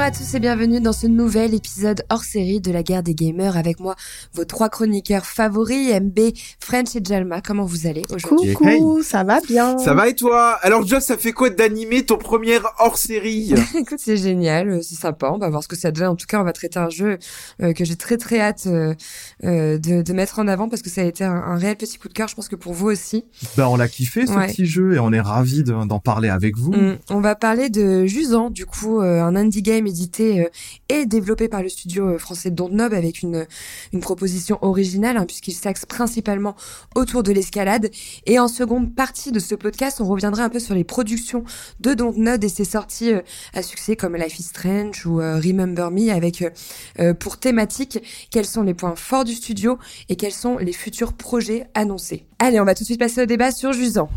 à tous et bienvenue dans ce nouvel épisode hors série de la guerre des gamers avec moi, vos trois chroniqueurs favoris, MB, French et Jalma. Comment vous allez aujourd'hui Coucou, ça va bien Ça va et toi? Alors Joss, ça fait quoi d'animer ton premier hors série? Écoute, c'est génial, euh, c'est sympa, on va voir ce que ça donne. En tout cas, on va traiter un jeu euh, que j'ai très très hâte euh, euh, de, de, mettre en avant parce que ça a été un, un, réel petit coup de cœur, je pense que pour vous aussi. Ben, on l'a kiffé ce ouais. petit jeu et on est ravis d'en parler avec vous. Mmh, on va parler de Jusant, du coup, un indie game édité euh, et développé par le studio euh, français Dontnod avec une, une proposition originale hein, puisqu'il s'axe principalement autour de l'escalade. Et en seconde partie de ce podcast, on reviendra un peu sur les productions de Dontnod et ses sorties euh, à succès comme Life is Strange ou Remember Me avec pour thématique quels sont les points forts du studio et quels sont les futurs projets annoncés. Allez, on va tout de suite passer au débat sur Jusant.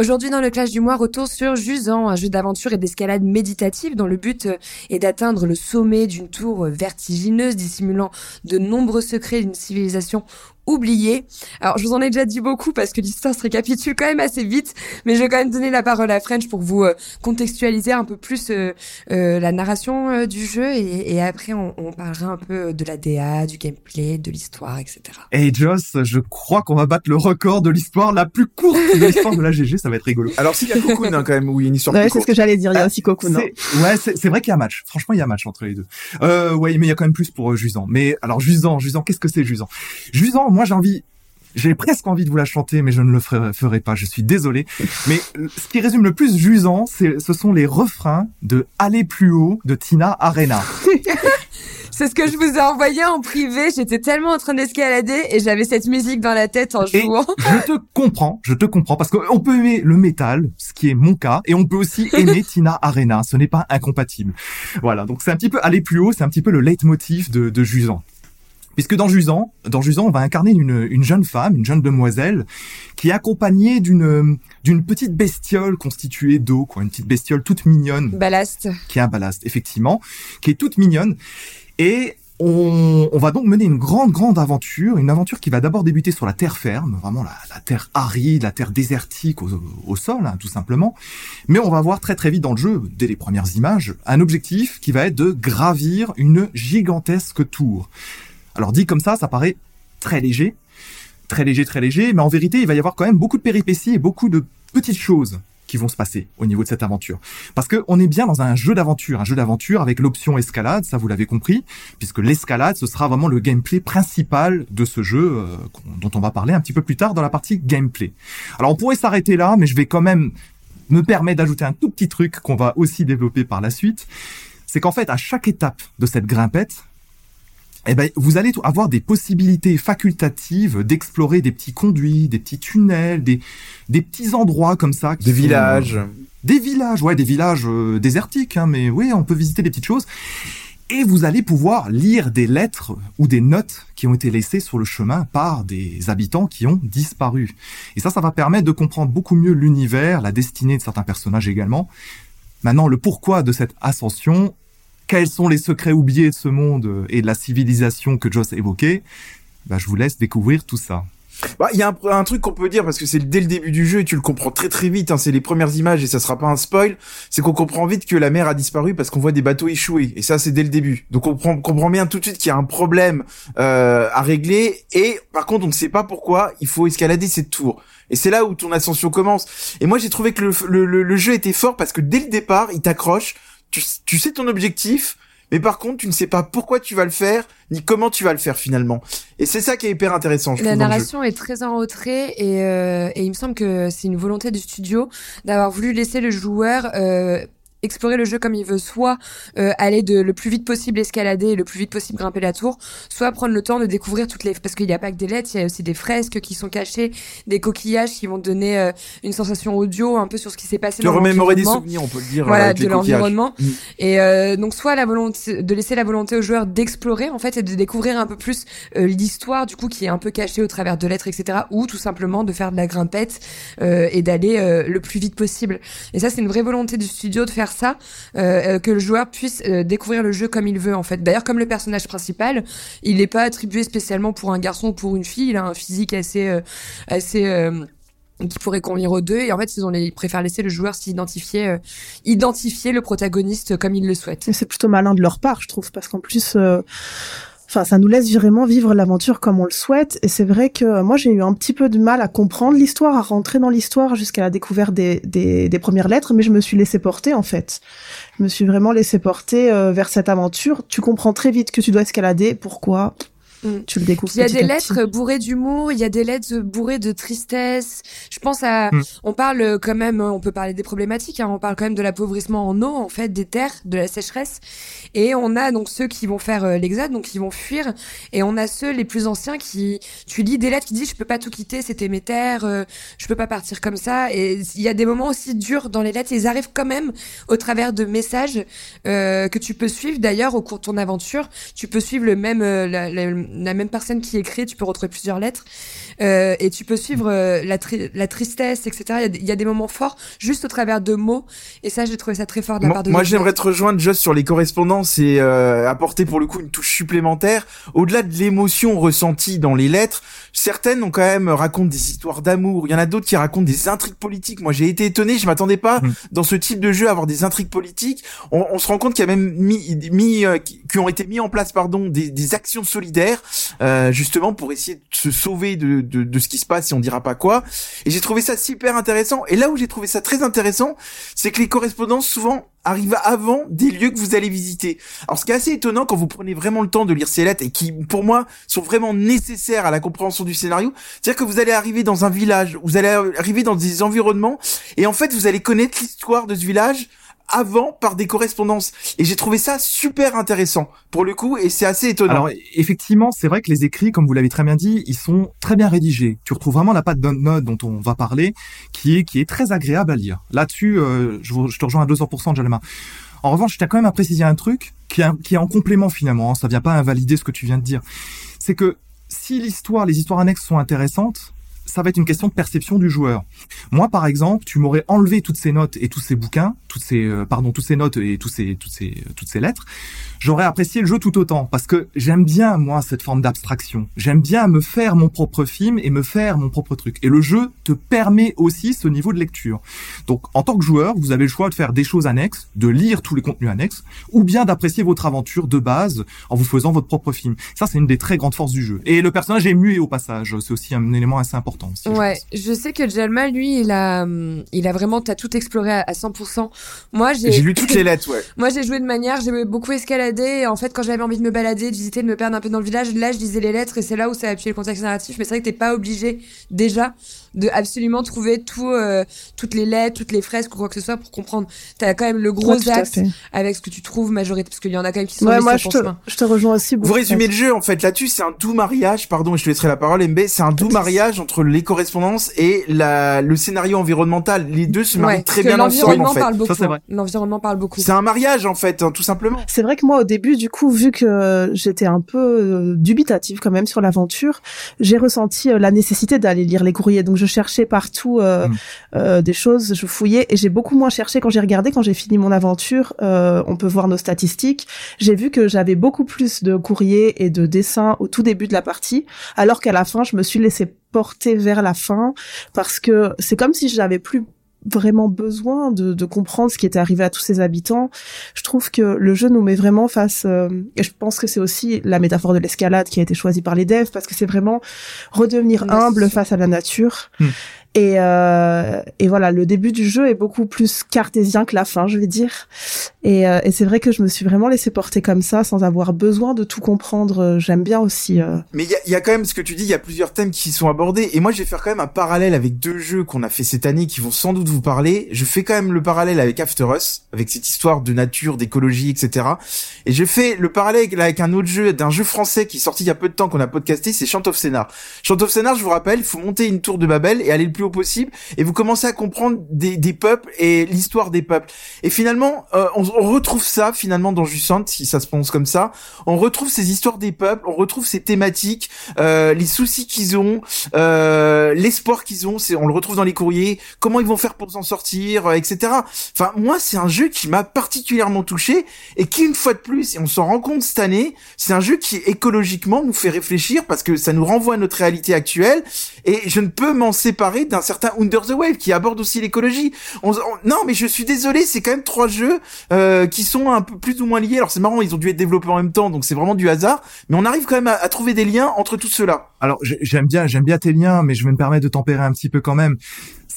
Aujourd'hui, dans le clash du mois, retour sur Jusant, un jeu d'aventure et d'escalade méditative dont le but euh, est d'atteindre le sommet d'une tour euh, vertigineuse dissimulant de nombreux secrets d'une civilisation oublié. Alors, je vous en ai déjà dit beaucoup parce que l'histoire se récapitule quand même assez vite, mais je vais quand même donner la parole à French pour vous euh, contextualiser un peu plus euh, euh, la narration euh, du jeu et, et après on, on, parlera un peu de la DA, du gameplay, de l'histoire, etc. Et Joss, je crois qu'on va battre le record de l'histoire la plus courte de l'histoire de la GG, ça va être rigolo. Alors s'il y a Cocoon hein, quand même, oui, une histoire ouais, plus c'est ce que j'allais dire, il y a aussi Cocoon. Hein. Ouais, c'est vrai qu'il y a un match. Franchement, il y a un match entre les deux. Euh, ouais, mais il y a quand même plus pour Jusant. Mais alors Jusant, Jusant, qu'est-ce que c'est Jusant? Jusant, moi j'ai envie j'ai presque envie de vous la chanter, mais je ne le ferai, ferai pas. Je suis désolé. Mais ce qui résume le plus Jusant, ce sont les refrains de Aller plus haut de Tina Arena. C'est ce que je vous ai envoyé en privé. J'étais tellement en train d'escalader et j'avais cette musique dans la tête en jouant. Et je te comprends, je te comprends parce qu'on peut aimer le métal, ce qui est mon cas, et on peut aussi aimer Tina Arena. Ce n'est pas incompatible. Voilà. Donc c'est un petit peu aller plus haut. C'est un petit peu le leitmotiv de, de Jusant. Puisque dans Jusant, dans Jusant, on va incarner une, une jeune femme, une jeune demoiselle, qui est accompagnée d'une d'une petite bestiole constituée d'eau, quoi, une petite bestiole toute mignonne. Ballast. Qui est un ballast, effectivement, qui est toute mignonne. Et on, on, va donc mener une grande, grande aventure, une aventure qui va d'abord débuter sur la terre ferme, vraiment la, la terre aride, la terre désertique au, au sol, hein, tout simplement. Mais on va voir très très vite dans le jeu, dès les premières images, un objectif qui va être de gravir une gigantesque tour. Alors dit comme ça, ça paraît très léger, très léger, très léger, mais en vérité, il va y avoir quand même beaucoup de péripéties et beaucoup de petites choses qui vont se passer au niveau de cette aventure. Parce que on est bien dans un jeu d'aventure, un jeu d'aventure avec l'option escalade, ça vous l'avez compris, puisque l'escalade, ce sera vraiment le gameplay principal de ce jeu euh, dont on va parler un petit peu plus tard dans la partie gameplay. Alors on pourrait s'arrêter là, mais je vais quand même me permettre d'ajouter un tout petit truc qu'on va aussi développer par la suite. C'est qu'en fait, à chaque étape de cette grimpette, eh ben, vous allez avoir des possibilités facultatives d'explorer des petits conduits, des petits tunnels, des, des petits endroits comme ça. Des villages. euh, des villages, ouais, des villages euh, désertiques, hein, mais oui, on peut visiter des petites choses. Et vous allez pouvoir lire des lettres ou des notes qui ont été laissées sur le chemin par des habitants qui ont disparu. Et ça, ça va permettre de comprendre beaucoup mieux l'univers, la destinée de certains personnages également. Maintenant, le pourquoi de cette ascension, quels sont les secrets oubliés de ce monde et de la civilisation que Joss évoquait, bah, je vous laisse découvrir tout ça. Bah, il y a un, truc qu'on peut dire parce que c'est dès le début du jeu et tu le comprends très très vite. Hein, c'est les premières images et ça sera pas un spoil. C'est qu'on comprend vite que la mer a disparu parce qu'on voit des bateaux échouer et ça c'est dès le début. Donc on comprend, bien tout de suite qu'il y a un problème euh, à régler et par contre on ne sait pas pourquoi il faut escalader cette tour. Et c'est là où ton ascension commence. Et moi j'ai trouvé que le jeu était fort parce que dès le départ il t'accroche. Tu, tu sais ton objectif, mais par contre, tu ne sais pas pourquoi tu vas le faire, ni comment tu vas le faire finalement. Et c'est ça qui est hyper intéressant. Je la trouve, narration est très en retrait et, euh, et il me semble que c'est une volonté du studio d'avoir voulu laisser le joueur euh, explorer le jeu comme il veut, soit euh, aller de le plus vite possible escalader, le plus vite possible grimper la tour, soit prendre le temps de découvrir toutes les parce qu'il n'y a pas que des lettres, il y a aussi des fresques qui sont cachées, des coquillages qui vont donner euh, une sensation audio un peu sur ce qui s'est passé. De remémorer des souvenirs, on peut le dire. Voilà, de l'environnement. Mmh. Et euh, donc soit la volonté de laisser la volonté au joueur d'explorer en fait et de découvrir un peu plus euh, l'histoire du coup qui est un peu cachée au travers de lettres etc. Ou tout simplement de faire de la grimpette euh, et d'aller le plus vite possible. Et ça c'est une vraie volonté du studio de faire ça, euh, que le joueur puisse euh, découvrir le jeu comme il veut en fait. D'ailleurs, comme le personnage principal, il n'est pas attribué spécialement pour un garçon ou pour une fille. Il a un physique assez, euh, assez qui pourrait convenir aux deux. Et en fait, ils, ont les, préfèrent laisser le joueur s'identifier, euh, identifier le protagoniste comme il le souhaite. C'est plutôt malin de leur part, je trouve, parce qu'en plus, euh, enfin, ça nous laisse vraiment vivre l'aventure comme on le souhaite. Et c'est vrai que moi, j'ai eu un petit peu de mal à comprendre l'histoire, à rentrer dans l'histoire jusqu'à la découverte des, des, des premières lettres, mais je me suis laissé porter en fait. Je me suis vraiment laissé porter euh, vers cette aventure. Tu comprends très vite que tu dois escalader. Pourquoi? Mm. Tu le découvres. Il y a des lettres petit. bourrées d'humour, il y a des lettres bourrées de tristesse. Je pense à, Mm. on parle quand même, on peut parler des problématiques. Hein, on parle quand même de l'appauvrissement en eau, en fait, des terres, de la sécheresse. Et on a donc ceux qui vont faire euh, l'exode, donc qui vont fuir. Et on a ceux les plus anciens qui, tu lis des lettres qui disent, je peux pas tout quitter, c'était mes terres, euh, je peux pas partir comme ça. Et il y a des moments aussi durs dans les lettres. Ils arrivent quand même au travers de messages euh, que tu peux suivre. D'ailleurs, au cours de ton aventure, tu peux suivre le même, euh, la, la- la même personne qui écrit. Tu peux retrouver plusieurs lettres euh, et tu peux suivre euh, la, tri- la tristesse, etc. Il y, a des- il y a des moments forts juste au travers de mots. Et ça, j'ai trouvé ça très fort de la Moi, part de moi, j'aimerais te rejoindre juste sur les correspondances et euh, apporter pour le coup une touche supplémentaire. Au-delà de l'émotion ressentie dans les lettres, certaines ont quand même racontent des histoires d'amour. Il y en a d'autres qui racontent des intrigues politiques. Moi, j'ai été étonné. Je m'attendais pas Mm. dans ce type de jeu à avoir des intrigues politiques. On, on se rend compte qu'il y a même mis, mis euh, qui ont été mis en place, pardon, des, des actions solidaires, euh, justement pour essayer de se sauver de, de, de ce qui se passe, et on dira pas quoi. Et j'ai trouvé ça super intéressant. Et là où j'ai trouvé ça très intéressant, c'est que les correspondances souvent arrivent avant des lieux que vous allez visiter. Alors ce qui est assez étonnant quand vous prenez vraiment le temps de lire ces lettres et qui pour moi sont vraiment nécessaires à la compréhension du scénario, c'est-à-dire que vous allez arriver dans un village, vous allez arriver dans des environnements et en fait vous allez connaître l'histoire de ce village avant par des correspondances et j'ai trouvé ça super intéressant pour le coup et c'est assez étonnant. Alors effectivement, c'est vrai que les écrits, comme vous l'avez très bien dit, ils sont très bien rédigés. Tu retrouves vraiment la patte note dont on va parler, qui est qui est très agréable à lire. Là-dessus, euh, je, je te rejoins à 200%, Jalema. En revanche, je tiens quand même à préciser un truc qui est, qui est en complément finalement. Hein, ça vient pas invalider ce que tu viens de dire. C'est que si l'histoire, les histoires annexes sont intéressantes, ça va être une question de perception du joueur. Moi, par exemple, tu m'aurais enlevé toutes ces notes et tous ces bouquins, toutes ces, euh, pardon, toutes ces notes et tous ces, toutes ces, toutes ces lettres. J'aurais apprécié le jeu tout autant parce que j'aime bien moi cette forme d'abstraction. J'aime bien me faire mon propre film et me faire mon propre truc. Et le jeu te permet aussi ce niveau de lecture. Donc, en tant que joueur, vous avez le choix de faire des choses annexes, de lire tous les contenus annexes, ou bien d'apprécier votre aventure de base en vous faisant votre propre film. Ça, c'est une des très grandes forces du jeu. Et le personnage est muet au passage. C'est aussi un élément assez important. Aussi, je Ouais, je sais que Jalma, lui, il a, hum, il a vraiment, t'as tout exploré à, à 100%. Moi, j'ai, J'ai lu toutes les lettres, ouais. Moi, j'ai joué de manière, j'ai beaucoup escaladé. En fait, quand j'avais envie de me balader, de visiter, de me perdre un peu dans le village, là, je lisais les lettres et c'est là où ça a appuyé le contexte narratif. Mais c'est vrai que t'es pas obligé déjà de absolument trouver tout, euh, toutes les lettres, toutes les fresques ou quoi que ce soit pour comprendre. T'as quand même le gros Ouais, axe avec ce que tu trouves majorité, parce qu'il y en a quand même qui sont Ouais, moi, je te, chemin. je te rejoins aussi beaucoup. Vous résumez le jeu en fait là-dessus, c'est un doux mariage, pardon, et je te laisserai la parole MB, c'est un doux mariage entre les correspondances et la, le scénario environnemental. Les deux se marient Ouais, très bien ensemble l'environnement en fait. parle beaucoup. c'est vrai. L'environnement parle beaucoup. C'est un mariage en fait, hein, tout simplement. C'est vrai que moi, au début, du coup, vu que j'étais un peu euh, dubitative quand même sur l'aventure, j'ai ressenti euh, la nécessité d'aller lire les courriers. Donc, je cherchais partout euh, Mm. euh, des choses, je fouillais, et j'ai beaucoup moins cherché quand j'ai regardé, quand j'ai fini mon aventure. euh, on peut voir nos statistiques. J'ai vu que j'avais beaucoup plus de courriers et de dessins au tout début de la partie, alors qu'à la fin, je me suis laissé porter vers la fin parce que c'est comme si j'avais plus vraiment besoin de, de comprendre ce qui était arrivé à tous ces habitants. Je trouve que le jeu nous met vraiment face, euh, et je pense que c'est aussi la métaphore de l'escalade qui a été choisie par les devs, parce que c'est vraiment redevenir humble face à la nature. Hmm. Et, euh, et voilà, le début du jeu est beaucoup plus cartésien que la fin, je vais dire. Et, euh, et c'est vrai que je me suis vraiment laissé porter comme ça, sans avoir besoin de tout comprendre. Euh, J'aime bien aussi. euh, Mais il y a, y a quand même ce que tu dis, il y a plusieurs thèmes qui sont abordés. Et moi, je vais faire quand même un parallèle avec deux jeux qu'on a fait cette année qui vont sans doute vous parler. Je fais quand même le parallèle avec After Us, avec cette histoire de nature, d'écologie, etc. Et je fais le parallèle avec un autre jeu, d'un jeu français qui est sorti il y a peu de temps qu'on a podcasté, c'est Chant of Scénar. Chant of Scénar, je vous rappelle, il faut monter une tour de Babel et aller le plus haut possible. Et vous commencez à comprendre des, des peuples et l'histoire des peuples. Et finalement, euh, on, on retrouve ça finalement dans Jussant, si ça se prononce comme ça. On retrouve ces histoires des peuples, on retrouve ces thématiques, euh, les soucis qu'ils ont, euh, l'espoir qu'ils ont. C'est, on le retrouve dans les courriers. Comment ils vont faire pour s'en sortir, euh, etc. Enfin, moi, c'est un jeu qui m'a particulièrement touché et qui, une fois de plus, et on s'en rend compte cette année, c'est un jeu qui écologiquement nous fait réfléchir parce que ça nous renvoie à notre réalité actuelle et je ne peux m'en séparer d'un certain Under the Wave qui aborde aussi l'écologie. non, mais je suis désolé, c'est quand même trois jeux euh, qui sont un peu plus ou moins liés. Alors c'est marrant, ils ont dû être développés en même temps, donc c'est vraiment du hasard. Mais on arrive quand même à, trouver des liens entre tout cela. Alors j'aime bien, j'aime bien tes liens, mais je me permettre de tempérer un petit peu quand même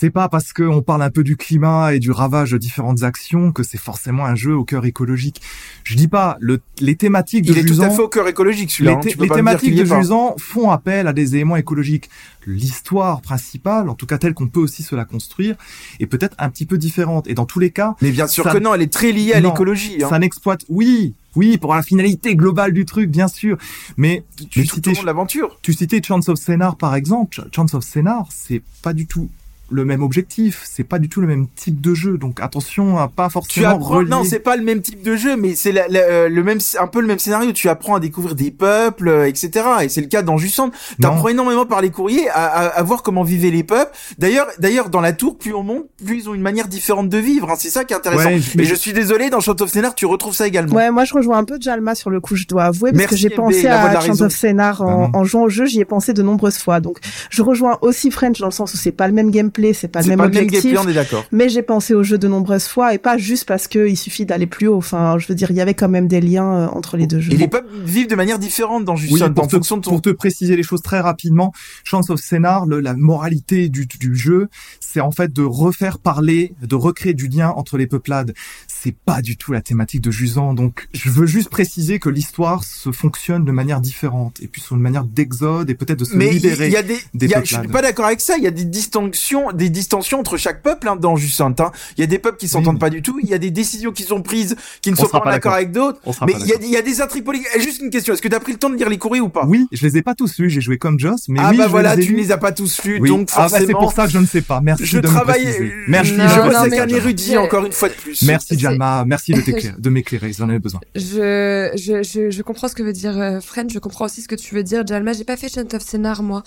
c'est pas parce qu'on parle un peu du climat et du ravage de différentes actions que c'est forcément un jeu au cœur écologique. Je dis pas le, les thématiques de Il est tout à fait au cœur écologique celui-là. Les, hein. thématiques de Jusant font appel à des éléments écologiques. L'histoire principale, en tout cas telle qu'on peut aussi se la construire, est peut-être un petit peu différente. Et dans tous les cas, mais bien sûr que non, elle est très liée à l'écologie. Hein. Ça n'exploite, oui, oui, pour la finalité globale du truc, bien sûr. Mais tu, citais l'aventure. Tu citais Chance of Scénar par exemple. Chance of Scénar, c'est pas du tout le même objectif, c'est pas du tout le même type de jeu, donc attention à pas forcément. Tu apprends, non, c'est pas le même type de jeu, mais c'est euh, le même, un peu le même scénario. Tu apprends à découvrir des peuples, euh, etc. Et c'est le cas dans Jusant. T'apprends énormément par les courriers à, à, voir comment vivaient les peuples. D'ailleurs, d'ailleurs, dans la tour, plus on monte, plus ils ont une manière différente de vivre. Hein. C'est ça qui est intéressant. mais je suis désolé, dans Chant of Scénar, tu retrouves ça également. Ouais, moi je rejoins un peu Jalma sur le coup, je dois avouer, parce que j'ai pensé à Chant of Scénar en, en, jouant au jeu, j'y ai pensé de nombreuses fois. Donc, je rejoins aussi French dans le sens où c'est pas le même gameplay, c'est pas le même on est d'accord. Mais j'ai pensé au jeu de nombreuses fois et pas juste parce que il suffit d'aller plus haut. Enfin, je veux dire, il y avait quand même des liens euh, entre les deux jeux. Et les peuples vivent de manière différente dans Justin, oui, pour, te, pour te préciser les choses très rapidement, Chance of Scénar, la moralité du, du jeu, c'est en fait de refaire parler, de recréer du lien entre les peuplades c'est pas du tout la thématique de Jusant. Donc, je veux juste préciser que l'histoire se fonctionne de manière différente et puis sur une manière d'exode et peut-être de se libérer. Il y a des, des y a, je suis pas d'accord avec ça. Il y a des distinctions, des distensions entre chaque peuple hein, dans Jusant. Hein. Il y a des peuples qui s'entendent pas du tout. Il y a des décisions qui sont prises qui ne sont pas, d'accord avec d'autres. Mais il y, a, il y a des intrigues politiques. Juste une question. Est-ce que tu as pris le temps de lire les courriers ou pas? Oui, je les ai pas tous lus. J'ai joué comme Joss, mais ah oui, bah voilà, tu ne les as pas tous lus, donc forcément. Ah bah c'est pour ça que je ne sais pas. Merci je de travaille, me Merci. Je bosse avec un érudit encore une fois de plus. Merci Merci de m'éclairer, j'en avais besoin. Je, je, je, je, comprends ce que veut dire euh, French, je comprends aussi ce que tu veux dire Jalma. J'ai pas fait Chant of Scénar moi,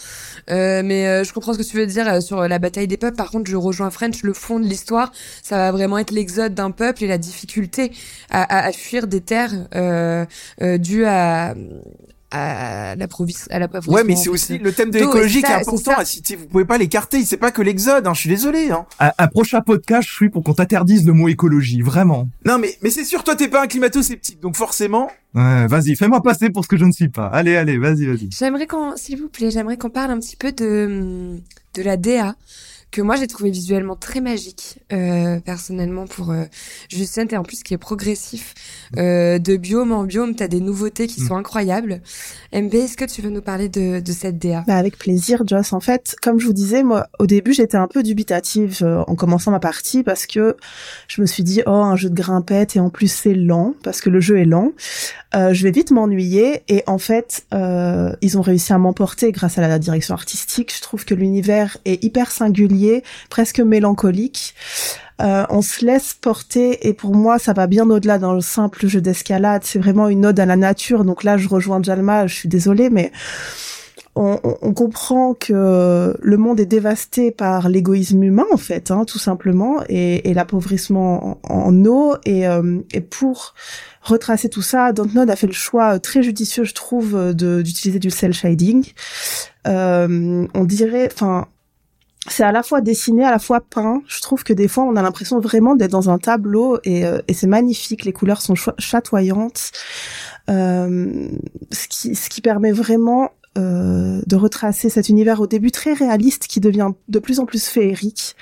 euh, mais euh, je comprends ce que tu veux dire euh, sur la bataille des peuples. Par contre, je rejoins French, le fond de l'histoire, ça va vraiment être l'exode d'un peuple et la difficulté à, à, à fuir des terres euh, dues à à la province à la Ouais, mais c'est aussi le thème de l'écologie qui est important à citer. Vous pouvez pas l'écarter. C'est pas que l'exode. Hein, je suis désolé. Hein. Un, prochain podcast, je suis pour qu'on t'interdise le mot écologie, vraiment. Non, mais mais c'est sûr, toi t'es pas un climato-sceptique, donc forcément. Ouais, vas-y, fais-moi passer pour ce que je ne suis pas. Allez, allez, vas-y, vas-y. J'aimerais qu'on, s'il vous plaît, j'aimerais qu'on parle un petit peu de de la DA que moi j'ai trouvé visuellement très magique euh, personnellement pour euh, Justin et en plus qui est progressif euh, de biome en biome t'as des nouveautés qui mm. sont incroyables. MB est-ce que tu veux nous parler de, de cette DA bah avec plaisir Joss. En fait comme je vous disais moi au début j'étais un peu dubitative euh, en commençant ma partie parce que je me suis dit oh un jeu de grimpette et en plus c'est lent parce que le jeu est lent. Euh, je vais vite m'ennuyer et en fait euh, ils ont réussi à m'emporter grâce à la direction artistique. Je trouve que l'univers est hyper singulier presque mélancolique. Euh, on se laisse porter et pour moi ça va bien au-delà d'un simple jeu d'escalade. C'est vraiment une ode à la nature. Donc là je rejoins Jalma, je suis désolée mais on, comprend que le monde est dévasté par l'égoïsme humain en fait, hein, tout simplement, et, l'appauvrissement en, eau. Et, euh, et, pour retracer tout ça, Dontnod a fait le choix très judicieux, je trouve, d'utiliser du cel shading. Euh, on dirait, enfin, c'est à la fois dessiné, à la fois peint. Je trouve que des fois, on a l'impression vraiment d'être dans un tableau et, euh, et c'est magnifique. Les couleurs sont chatoyantes, euh, ce, qui, ce qui permet vraiment euh, de retracer cet univers au début très réaliste qui devient de plus en plus féerique.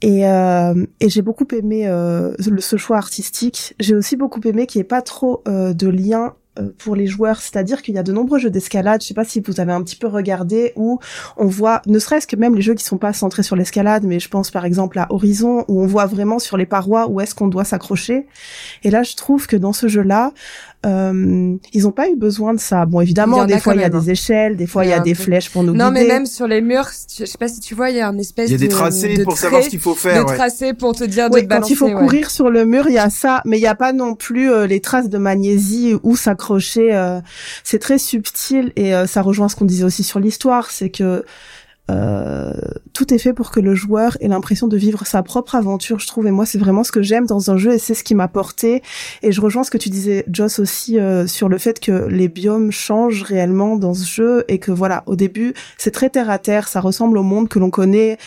Et, euh, et j'ai beaucoup aimé euh, ce choix artistique. J'ai aussi beaucoup aimé qu'il n'y ait pas trop de lien euh, pour les joueurs, c'est-à-dire qu'il y a de nombreux jeux d'escalade, je sais pas si vous avez un petit peu regardé, où on voit, ne serait-ce que même les jeux qui sont pas centrés sur l'escalade, mais je pense par exemple à Horizon, où on voit vraiment sur les parois où est-ce qu'on doit s'accrocher. Et là, je trouve que dans ce jeu-là, euh, ils ont pas eu besoin de ça. Bon, évidemment, des fois il y a des hein. échelles, des fois il y a, des flèches pour nous non, guider. Non, mais même sur les murs, je sais pas si tu vois, il y a un espèce de... Il y a des tracés pour savoir ce qu'il faut faire. Des tracés pour te dire de te quand il faut courir sur le mur, il y a ça, mais il y a pas non plus euh, les traces de magnésie où s'accrocher. Euh, c'est très subtil et euh, ça rejoint ce qu'on disait aussi sur l'histoire, c'est que euh, tout est fait pour que le joueur ait l'impression de vivre sa propre aventure, je trouve. Et moi, c'est vraiment ce que j'aime dans un jeu et c'est ce qui m'a porté. Et je rejoins ce que tu disais, Joss, aussi euh, sur le fait que les biomes changent réellement dans ce jeu et que voilà, au début, c'est très terre à terre, ça ressemble au monde que l'on connaît,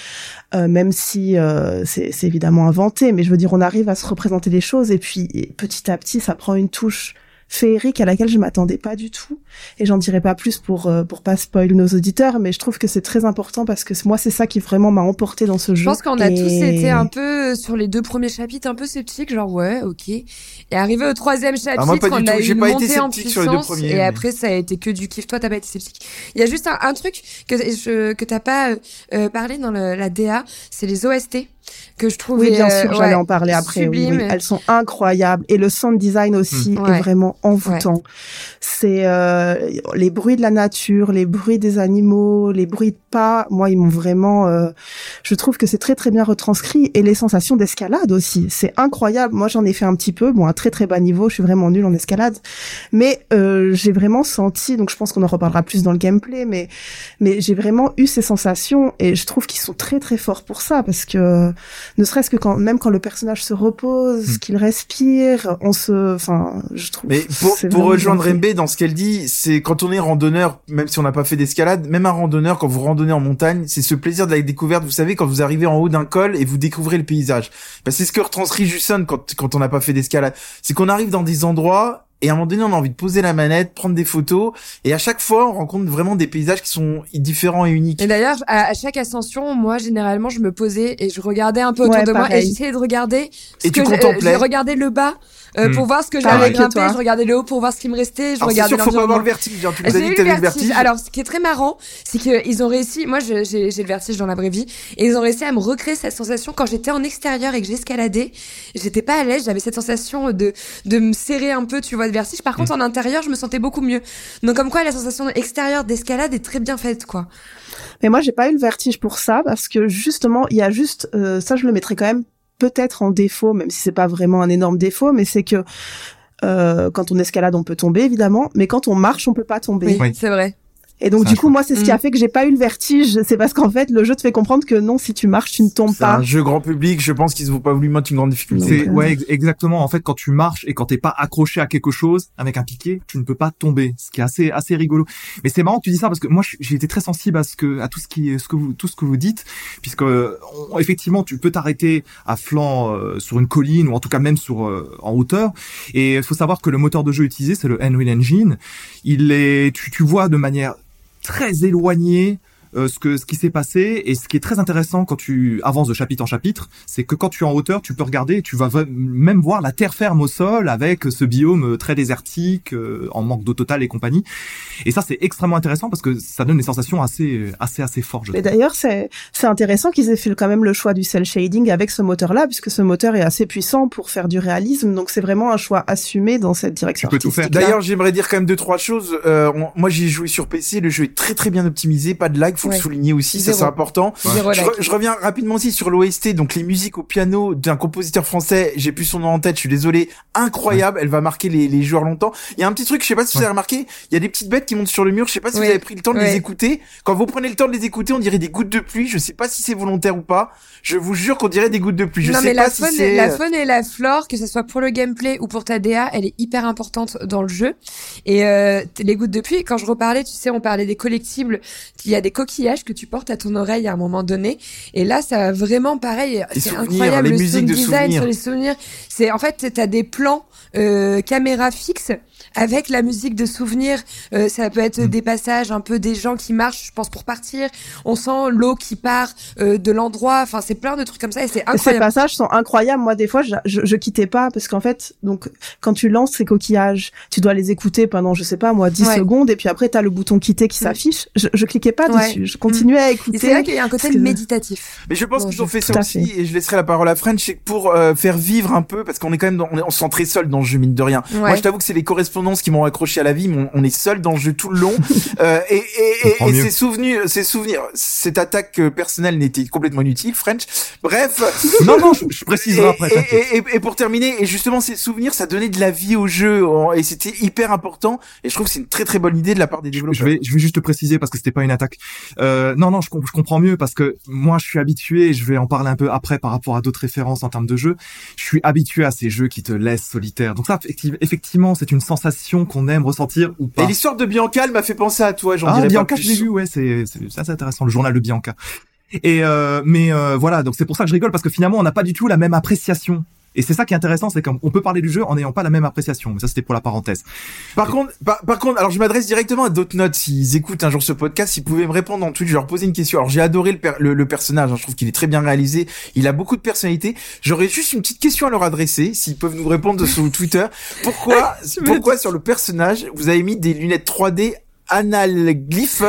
euh, même si euh, c'est évidemment inventé. Mais je veux dire, on arrive à se représenter les choses et puis petit à petit, ça prend une touche féerique à laquelle je m'attendais pas du tout. Et j'en dirai pas plus pour euh, pour pas spoil nos auditeurs, mais je trouve que c'est très important parce que moi c'est ça qui vraiment m'a emporté dans ce jeu. Je pense qu'on a tous été un peu sur les deux premiers chapitres un peu sceptiques, genre ouais, ok. Et arrivé au troisième ah, chapitre, on a eu une montée en puissance et après ça a été que du kiff. Toi t'as pas été sceptique. Il y a juste un, truc que je, que t'as pas euh, parlé dans le, la DA, c'est les OST que je trouve oui bien sûr j'allais en parler après oui, elles sont incroyables et le sound design aussi mm. est vraiment envoûtant. C'est euh, les bruits de la nature les bruits des animaux les bruits de pas moi ils m'ont vraiment euh, je trouve que c'est très très bien retranscrit et les sensations d'escalade aussi c'est incroyable. Moi j'en ai fait un petit peu bon à très très bas niveau je suis vraiment nulle en escalade mais euh, j'ai vraiment senti donc je pense qu'on en reparlera plus dans le gameplay mais mais j'ai vraiment eu ces sensations et je trouve qu'ils sont très très forts pour ça parce que ne serait-ce que quand même quand le personnage se repose, hmm. qu'il respire, on se, enfin, je trouve. Mais pour, pour rejoindre Rembe dans ce qu'elle dit, c'est quand on est randonneur, même si on n'a pas fait d'escalade, même un randonneur quand vous randonnez en montagne, c'est ce plaisir de la découverte. Vous savez quand vous arrivez en haut d'un col et vous découvrez le paysage. Bah, c'est ce que retranscrit Jusson quand quand on n'a pas fait d'escalade. C'est qu'on arrive dans des endroits et à un moment donné, on a envie de poser la manette, prendre des photos. Et à chaque fois, on rencontre vraiment des paysages qui sont différents et uniques. Et d'ailleurs, à, chaque ascension, moi, généralement, je me posais et je regardais un peu autour de moi et j'essayais de regarder. Ce et que tu contemplais. Regardais le bas euh, hmm. pour voir ce que j'avais grimpé. Je regardais le haut pour voir ce qui me restait. Je regardais sûr, faut pas avoir le vertige. Hein. Tu nous as dit que le vertige. Alors, ce qui est très marrant, c'est qu'ils ont réussi. Moi, j'ai le vertige dans la vraie vie, et ils ont réussi à me recréer cette sensation quand j'étais en extérieur et que j'escaladais. J'étais pas à l'aise. J'avais cette sensation de de me serrer un peu, tu vois, de vertige. Par contre, hmm. en intérieur, je me sentais beaucoup mieux. Donc, comme quoi, la sensation extérieure d'escalade est très bien faite, quoi. Mais moi, j'ai pas eu le vertige pour ça parce que justement, il y a juste euh, ça, je le mettrais quand même peut-être en défaut, même si c'est pas vraiment un énorme défaut, mais c'est que euh, quand on escalade, on peut tomber évidemment, mais quand on marche, on peut pas tomber. Oui, c'est vrai. Et donc du coup, moi, c'est ce qui a mm. fait que j'ai pas eu le vertige. C'est parce qu'en fait, le jeu te fait comprendre que non, si tu marches, tu ne tombes pas. C'est un jeu grand public. Je pense qu'ils ne vont pas voulu mettre une grande difficulté. Ouais, exactement. En fait, quand tu marches et quand t'es pas accroché à quelque chose avec un piquet, tu ne peux pas tomber. Ce qui est assez assez rigolo. Mais c'est marrant que tu dis ça parce que moi, j'ai été très sensible à ce que à tout ce qui ce que vous tout ce que vous dites, puisque effectivement, tu peux t'arrêter à flanc euh, sur une colline ou en tout cas même sur euh, en hauteur. Et il faut savoir que le moteur de jeu utilisé, c'est le Unreal Engine. Il est, tu, tu vois de manière très éloigné euh, ce que ce qui s'est passé et ce qui est très intéressant quand tu avances de chapitre en chapitre, c'est que quand tu es en hauteur, tu peux regarder et tu vas même voir la terre ferme au sol avec ce biome très désertique, euh, en manque d'eau totale et compagnie. Et ça c'est extrêmement intéressant parce que ça donne des sensations assez assez assez fortes. Et d'ailleurs c'est c'est intéressant qu'ils aient fait quand même le choix du cel shading avec ce moteur là puisque ce moteur est assez puissant pour faire du réalisme donc c'est vraiment un choix assumé dans cette direction. Tu peux tout faire. D'ailleurs j'aimerais dire quand même deux trois choses. Euh, moi j'ai joué sur PC, le jeu est très très bien optimisé, pas de lag faut le souligner aussi, ça c'est important. Je, reviens rapidement aussi sur l'OST, donc les musiques au piano d'un compositeur français, j'ai plus son nom en tête, je suis désolé, incroyable, elle va marquer les, les, joueurs longtemps. Il y a un petit truc, je sais pas si vous avez remarqué, il y a des petites bêtes qui montent sur le mur, je sais pas si vous avez pris le temps de les écouter. Quand vous prenez le temps de les écouter, on dirait des gouttes de pluie, je sais pas si c'est volontaire ou pas. Je vous jure qu'on dirait des gouttes de pluie. Je sais mais pas la si c'est la faune et la flore, que ce soit pour le gameplay ou pour ta DA, elle est hyper importante dans le jeu. Et euh, les gouttes de pluie, quand je reparlais, tu sais, on parlait des collectibles, il y a des coquillages que tu portes à ton oreille à un moment donné. Et là, ça vraiment pareil. C'est incroyable le sound design sur les souvenirs. C'est en fait, t'as des plans euh, caméra fixe avec la musique de souvenirs. Euh, ça peut être mm. des passages un peu des gens qui marchent, je pense, pour partir. On sent l'eau qui part euh, de l'endroit. Enfin, c'est plein de trucs comme ça et c'est incroyable. Ces passages sont incroyables. Moi, des fois, je, je, je quittais pas parce qu'en fait, donc, quand tu lances ces coquillages, tu dois les écouter pendant, je sais pas, moi, 10 secondes et puis après, t'as le bouton quitter qui mm. s'affiche. Je, je cliquais pas dessus. Je continuais à écouter. C'est vrai qu'il y a un côté méditatif. Mais je pense qu'ils ont fait ça aussi et je laisserai la parole à French, pour euh, faire vivre un peu parce qu'on est quand même dans, on, est, on se sent très seul dans le jeu mine de rien. Moi, je t'avoue que c'est les correspondances qui m'ont accroché à la vie, mais on, est seul dans le jeu tout le long. euh, et et, et, et ses souvenirs, ses souvenirs, cette attaque euh, personnelle n'était complètement inutile, French. Bref. non, non, je, je préciserai après. Et, et, et, pour terminer, et justement, ces souvenirs, ça donnait de la vie au jeu, et c'était hyper important. Et je trouve que c'est une très très bonne idée de la part des développeurs. Je vais, je vais juste te préciser parce que c'était pas une attaque. Euh, non, non, je, je, comprends mieux parce que moi, je suis habitué. Je vais en parler un peu après par rapport à d'autres références en termes de jeu. Je suis habitué à ces jeux qui te laissent solitaire. Donc ça, effectivement, c'est une sensation qu'on aime ressentir ou pas. Et l'histoire de Bianca, elle m'a fait penser à toi. J'en ah, dirais Bianca, pas je l'ai vu. Ouais, c'est c'est intéressant. Le journal de Bianca. Et euh, mais euh, voilà, donc c'est pour ça que je rigole parce que finalement, on n'a pas du tout la même appréciation et c'est ça qui est intéressant, c'est qu'on peut parler du jeu en n'ayant pas la même appréciation. Mais ça, c'était pour la parenthèse. Par contre, par, contre, alors je m'adresse directement à d'autres notes. S'ils écoutent un jour ce podcast, s'ils pouvaient me répondre en Twitch, je leur poser une question. Alors j'ai adoré le, le, personnage, hein, je trouve qu'il est très bien réalisé. Il a beaucoup de personnalité. J'aurais juste une petite question à leur adresser, s'ils peuvent nous répondre sur Twitter. Pourquoi, pourquoi sur le personnage, vous avez mis des lunettes 3D analglyphe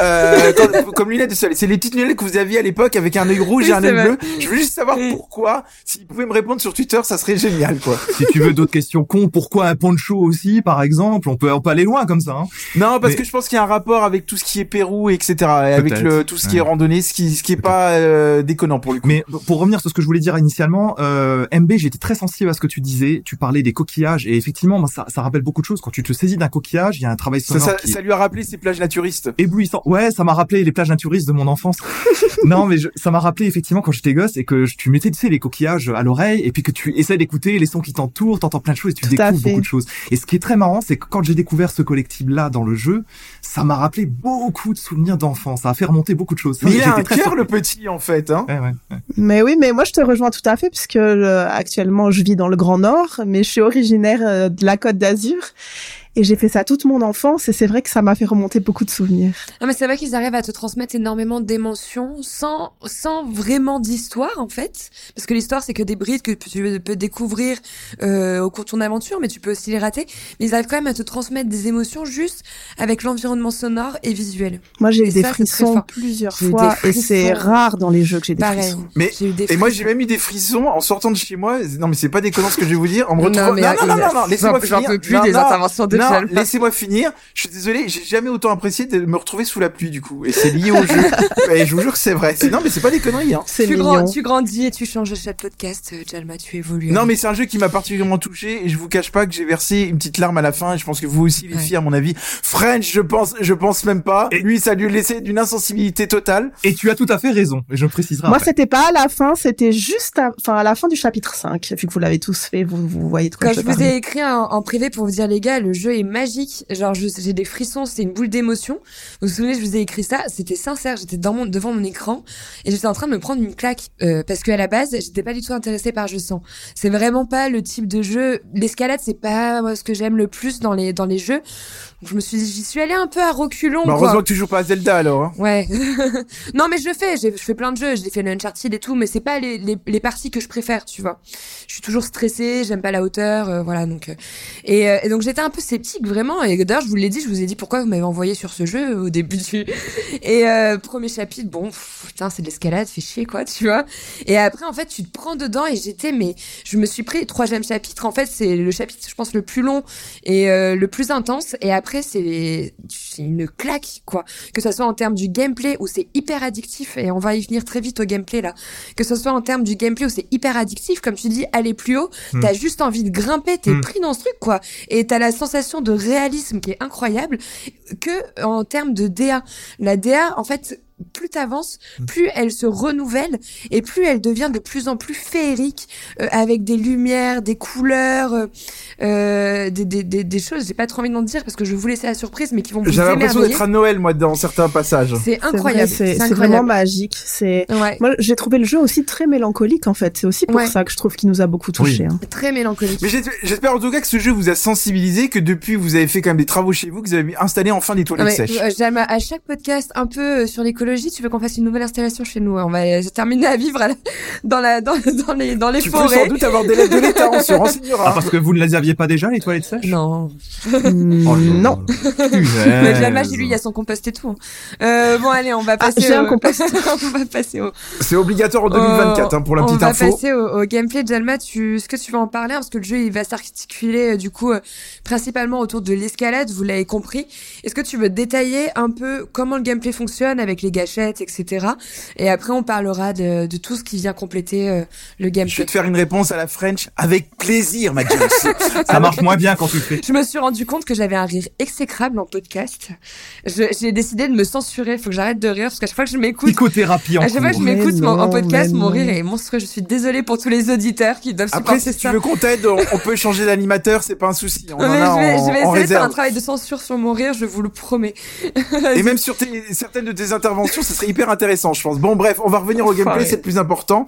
euh, comme, comme lunettes de soleil. C'est les petites lunettes que vous aviez à l'époque avec un œil rouge et un œil bleu. Je veux juste savoir pourquoi. S'ils pouvaient me répondre sur Twitter, ça serait génial, quoi. Si tu veux d'autres questions cons, pourquoi un poncho aussi, par exemple? On peut, on peut aller loin comme ça. Hein. Non, parce que je pense qu'il y a un rapport avec tout ce qui est Pérou, etc. Et avec le, tout ce qui est randonnée, ce qui, ce qui est pas euh, déconnant pour lui. Mais pour revenir sur ce que je voulais dire initialement, euh, MB, j'étais très sensible à ce que tu disais. Tu parlais des coquillages et effectivement, ça, ça rappelle beaucoup de choses. Quand tu te saisis d'un coquillage, il y a un travail sonore. Ça, ça, lui a rappelé ces plages naturistes. Éblouissant. Ouais, ça m'a rappelé les plages naturistes de mon enfance. non, mais ça m'a rappelé effectivement quand j'étais gosse et que tu mettais, tu sais, les coquillages à l'oreille et puis que tu essaies d'écouter les sons qui t'entourent, t'entends plein de choses et tu découvres beaucoup de choses. Et ce qui est très marrant, c'est que quand j'ai découvert ce collectif-là dans le jeu, ça m'a rappelé beaucoup de souvenirs d'enfance. Ça a fait remonter beaucoup de choses. mais il a un cœur, le petit, en fait. Hein. Ouais, ouais, Mais oui, mais moi, je te rejoins tout à fait puisque euh, actuellement, je vis dans le Grand Nord, mais je suis originaire euh, de la Côte d'Azur. Et j'ai fait ça toute mon enfance et c'est vrai que ça m'a fait remonter beaucoup de souvenirs. Non mais c'est vrai qu'ils arrivent à te transmettre énormément d'émotions sans sans vraiment d'histoire en fait, parce que l'histoire c'est que des brides que tu peux découvrir euh, au cours de ton aventure, mais tu peux aussi les rater. Mais ils arrivent quand même à te transmettre des émotions juste avec l'environnement sonore et visuel. Moi j'ai eu des frissons plusieurs fois et c'est rare dans les jeux que j'ai des Pareil. frissons. Mais et moi j'ai même eu des frissons en sortant de chez moi. Non mais c'est pas déconnant ce que je vais vous dire. En me retrouvant. Non, non, non, non, non, non, laissez-moi finir. J'en peux plus des interventions de non, laissez-moi finir. Je suis désolé, j'ai jamais autant apprécié de me retrouver sous la pluie du coup. Et c'est lié au jeu. et je vous jure que c'est vrai. Non, mais c'est pas des conneries. Hein. Tu, grand, tu grandis et tu changes de chaque podcast, euh, Jalma, tu évolues. Non, mais c'est un jeu qui m'a particulièrement touché et je vous cache pas que j'ai versé une petite larme à la fin. Et je pense que vous aussi, les filles, à mon avis. French, je pense, je pense même pas. Et lui, ça lui a laissé d'une insensibilité totale. Et tu as tout à fait raison. Et je préciserai. Moi, c'était pas à la fin, c'était juste, à... enfin, à la fin du chapitre 5. Vu que vous l'avez tous fait, vous, vous voyez de quoi Quand je, vous ai écrit en, en, privé pour vous dire, les gars, le jeu est magique. Genre, j'ai des frissons, c'était une boule d'émotion. Vous vous souvenez, je vous ai écrit ça, c'était sincère, j'étais devant mon écran et j'étais en train de me prendre une claque euh, parce qu'à la base, j'étais pas du tout intéressée par je sens. C'est vraiment pas le type de jeu. L'escalade, c'est pas ce que j'aime le plus dans les dans les jeux. Donc je me suis, j'y suis allée un peu à reculons. Bah, heureusement que tu joues pas à Zelda alors. Hein. Ouais. non mais je le fais, je fais plein de jeux, j'ai fait le Uncharted et tout, mais c'est pas les, les, les, parties que je préfère, tu vois. Je suis toujours stressée, j'aime pas la hauteur, euh, voilà donc. Euh. Et, et, donc j'étais un peu sceptique vraiment. Et d'ailleurs je vous l'ai dit, je vous ai dit pourquoi vous m'avez envoyé sur ce jeu au début du. Et euh, premier chapitre, bon, putain c'est de l'escalade, fait chier quoi, tu vois. Et après en fait tu te prends dedans et j'étais mais je me suis pris troisième chapitre. En fait c'est le chapitre je pense le plus long et le plus intense. Et après c'est une claque, quoi. Que ce soit en termes du gameplay où c'est hyper addictif, et on va y venir très vite au gameplay là. Que ce soit en termes du gameplay où c'est hyper addictif, comme tu dis, aller plus haut, hmm. t'as juste envie de grimper, t'es hmm. pris dans ce truc, quoi. Et t'as la sensation de réalisme qui est incroyable. Que en termes de DA, la DA, en fait, plus t'avances, mm. plus elle se renouvelle et plus elle devient de plus en plus féerique euh, avec des lumières, des couleurs, euh, euh des, des, des, des, choses. J'ai pas trop envie d'en dire parce que je vais vous laisser la surprise, mais qui vont vous J'ai l'impression d'être à Noël moi dans certains passages. C'est incroyable. C'est vraiment magique. C'est ouais. moi j'ai trouvé le jeu aussi très mélancolique en fait. C'est aussi pour ça que je trouve qu'il nous a beaucoup touché. Hein. Très mélancolique. Mais j'espère en tout cas que ce jeu vous a sensibilisé, que depuis vous avez fait quand même des travaux chez vous, que vous avez installé enfin des toilettes sèches. Euh, à chaque podcast un peu sur l'écologie tu veux qu'on fasse une nouvelle installation chez nous. On va terminer à vivre dans la dans, dans les dans les tu forêts. Tu peux sans doute avoir des lettres de l'État, on se renseignera. Ah, parce que vous ne les aviez pas déjà les toilettes sèches? Non. Mm, oh, non. Mais la lui, il y a son compost et tout. Euh, bon allez, on va ah, passer. J'ai un compost. on va passer au. C'est obligatoire en 2024 hein, pour la petite info. On va passer au, gameplay. Jalma, tu, est-ce que tu vas en parler? Parce que le jeu il va s'articuler euh, du coup euh, principalement autour de l'escalade. Vous l'avez compris. Est-ce que tu veux détailler un peu comment le gameplay fonctionne avec les gâchettes, etc. Et après, on parlera de, de tout ce qui vient compléter euh, le gameplay. Je vais te faire une réponse à la French avec plaisir, ma Jones. Ça marche moins bien quand tu le fais. Je me suis rendu compte que j'avais un rire exécrable en podcast. J'ai décidé de me censurer. Faut que j'arrête de rire parce qu'à chaque fois que je m'écoute, Psychothérapie en à chaque fois que je m'écoute en podcast, mon rire est monstrueux. Je suis désolée pour tous les auditeurs qui doivent Après, supporter si tu ça. veux qu'on t'aide, on, on peut changer d'animateur, c'est pas un souci. On Mais en a je vais, en, je vais en essayer de faire un travail de censure sur mon rire, je vous le promets. Et même sur tes, certaines de tes interventions, ce serait hyper intéressant, je pense. Bon, bref, on va revenir au gameplay, c'est le plus important.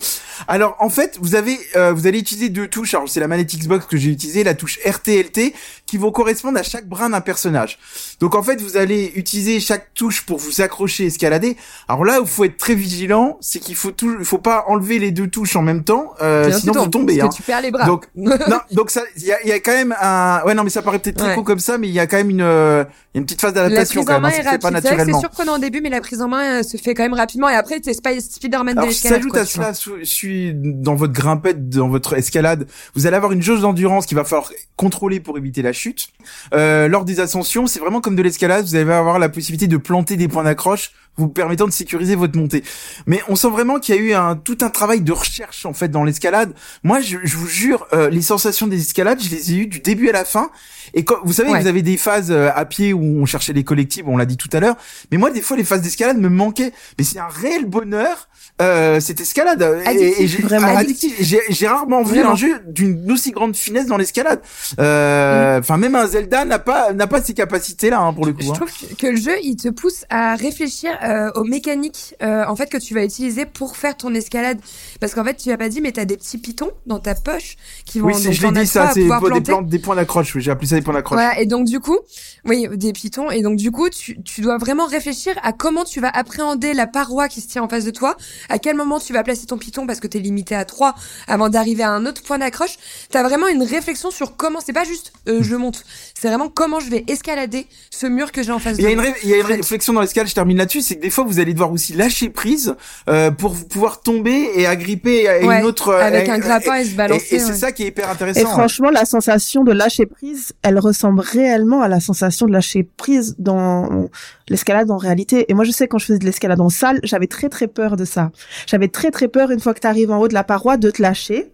Alors, en fait, vous avez, euh, vous allez utiliser deux touches. Alors, c'est la manette Xbox que j'ai utilisée, la touche RTLT, qui vont correspondre à chaque bras d'un personnage. Donc, en fait, vous allez utiliser chaque touche pour vous accrocher, escalader. Alors là, où il faut être très vigilant, c'est qu'il faut tout, il faut pas enlever les deux touches en même temps, euh, Sinon, vous tombez. Hein. tu perds les bras. Donc, non, donc ça, il y a, y a quand même un, ouais, non, mais ça paraît peut-être très con comme ça, mais il y a quand même une, euh, une petite phase La d'adaptation prise quand en hein, main est pas rapide. C'est surprenant au début, mais la prise en main euh, se fait quand même rapidement. Et après, Spy- Spider-Man de l'escalade. s'ajoute à cela, sous- sui- dans votre grimpette, dans votre escalade, vous allez avoir une jauge d'endurance qu'il va falloir contrôler pour éviter la chute. Euh, lors des ascensions, c'est vraiment comme de l'escalade, vous allez avoir la possibilité de planter des points d'accroche, vous permettant de sécuriser votre montée. Mais on sent vraiment qu'il y a eu un tout un travail de recherche en fait dans l'escalade. Moi, je, je vous jure, euh, les sensations des escalades, je les ai eues du début à la fin. Et quand vous savez, Ouais. vous avez des phases euh, à pied où on cherchait les collectibles, on l'a dit tout à l'heure. Mais moi, des fois, les phases d'escalade me manquaient. Mais c'est un réel bonheur. Euh, cette escalade Et- Addictif, et, vraiment. addictif. J'ai rarement vu Vraiment. un jeu d'une aussi grande finesse dans l'escalade. Euh, Enfin, même un Zelda n'a pas n'a pas ces capacités là hein, pour le coup. Je hein. trouve que- le jeu, il te pousse à réfléchir euh, aux mécaniques euh, en fait que tu vas utiliser pour faire ton escalade. Parce qu'en fait, tu as pas dit, mais t'as des petits pitons dans ta poche qui vont. Oui, donc je l'ai dit ça, c'est des, planter. plantes, des points d'accroche. Oui, j'ai appelé ça des points d'accroche. Voilà, et donc du coup, oui, des pitons, et donc du coup, tu, tu dois vraiment réfléchir à comment tu vas appréhender la paroi qui se tient en face de toi, à quel moment tu vas placer ton piton parce que t'es limité à 3 avant d'arriver à un autre point d'accroche? T'as vraiment une réflexion sur comment, c'est pas juste euh, je monte, c'est vraiment comment je vais escalader ce mur que j'ai en face Il de y a une, moi. ré- il y a une réflexion dans l'escalade, je termine là-dessus, c'est que des fois vous allez devoir aussi lâcher prise euh, pour pouvoir tomber et agripper à Ouais, une autre euh, avec euh, un grappin et se Et, balancer. et c'est ouais. ça qui est hyper Et intéressant. hein. franchement, la sensation de lâcher prise, elle ressemble réellement à la sensation de lâcher prise dans l'escalade en réalité. Et moi, je sais quand je faisais de l'escalade en salle, j'avais très très peur de ça. J'avais très très peur une fois que tu arrives en haut de la paroi de te lâcher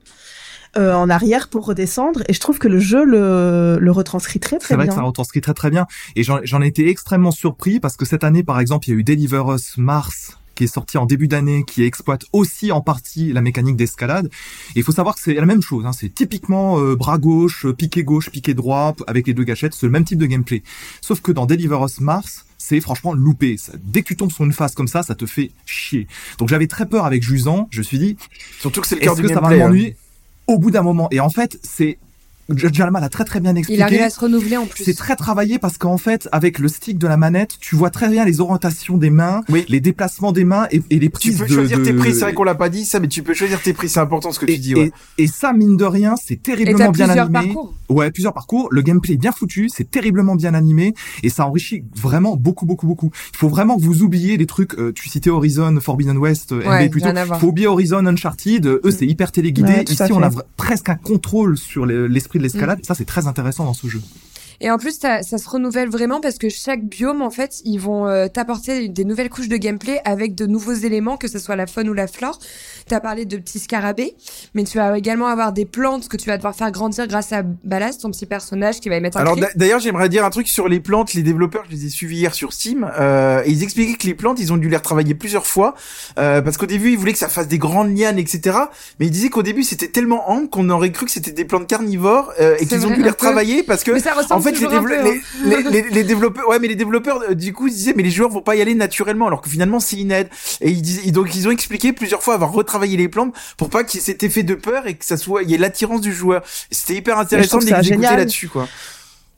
euh, en arrière pour redescendre. Et je trouve que le jeu le, le retranscrit très C'est très vrai bien. que ça retranscrit très très bien. Et j'en ai été extrêmement surpris parce que cette année, par exemple, il y a eu Deliver Us Mars qui est sorti en début d'année, qui exploite aussi en partie la mécanique d'escalade. Il faut savoir que c'est la même chose. Hein. C'est typiquement euh, bras gauche, piqué gauche, piqué droit, avec les deux gâchettes. C'est le même type de gameplay. Sauf que dans Deliver Us Mars, c'est franchement loupé. Ça- dès que tu tombes sur une phase comme ça, ça te fait chier. Donc j'avais très peur avec Jusant. Je me suis dit, Surtout que c'est le cœur est-ce du que ça va hein. m'ennuyer au bout d'un moment? Et en fait, c'est Jalma l'a très très bien expliqué. Il arrive à se renouveler en plus. C'est très travaillé parce qu'en fait, avec le stick de la manette, tu vois très bien les orientations des mains, Oui. les déplacements des mains et, et les Tu prises peux de, choisir de- tes prix, c'est vrai qu'on l'a pas dit ça, mais tu peux choisir tes prix, c'est important ce que et, tu dis. Ouais. et, et ça, mine de rien, c'est Et terriblement bien plusieurs animé. parcours. Ouais, plusieurs parcours. Le gameplay est bien foutu, c'est terriblement bien animé et ça enrichit vraiment beaucoup, beaucoup, beaucoup. Il faut vraiment que vous oubliez les trucs. euh, tu citais Horizon, Forbidden West, euh, Ouais, NBA plutôt. Faut oublier Horizon, Uncharted. Eux, c'est hyper téléguidé. Ouais, Ici, on a presque un contrôle sur le- l'esprit de Mm. l'escalade. Ça, c'est très intéressant dans ce jeu. Et en plus, ça, ça se renouvelle vraiment parce que chaque biome, en fait, ils vont euh, t'apporter des nouvelles couches de gameplay avec de nouveaux éléments, que ce soit la faune ou la flore. Tu as parlé de petits scarabées, mais tu vas également avoir des plantes que tu vas devoir faire grandir grâce à Ballas, ton petit personnage qui va émettre un Alors d'ailleurs, j'aimerais dire un truc sur les plantes. Les développeurs, je les ai suivis hier sur Steam, euh, et ils expliquaient que les plantes, ils ont dû les retravailler plusieurs fois, euh, parce qu'au début, ils voulaient que ça fasse des grandes lianes, etc. Mais ils disaient qu'au début, c'était tellement ample qu'on aurait cru que c'était des plantes carnivores, euh, et qu'ils ont dû les retravailler parce que Mais ça ressemble en fait, les, toujours un dévelop- peu, hein. les, les, les- les développeurs, ouais, mais les développeurs, euh, du coup, ils disaient, mais les joueurs vont pas y aller naturellement, alors que finalement, c'est une aide. Et ils disaient, donc, ils ont expliqué plusieurs fois avoir retravaillé les plantes pour pas qu'il y ait cet effet de peur et que ça soit, il y ait l'attirance du joueur. C'était hyper intéressant de les écouter là-dessus, quoi.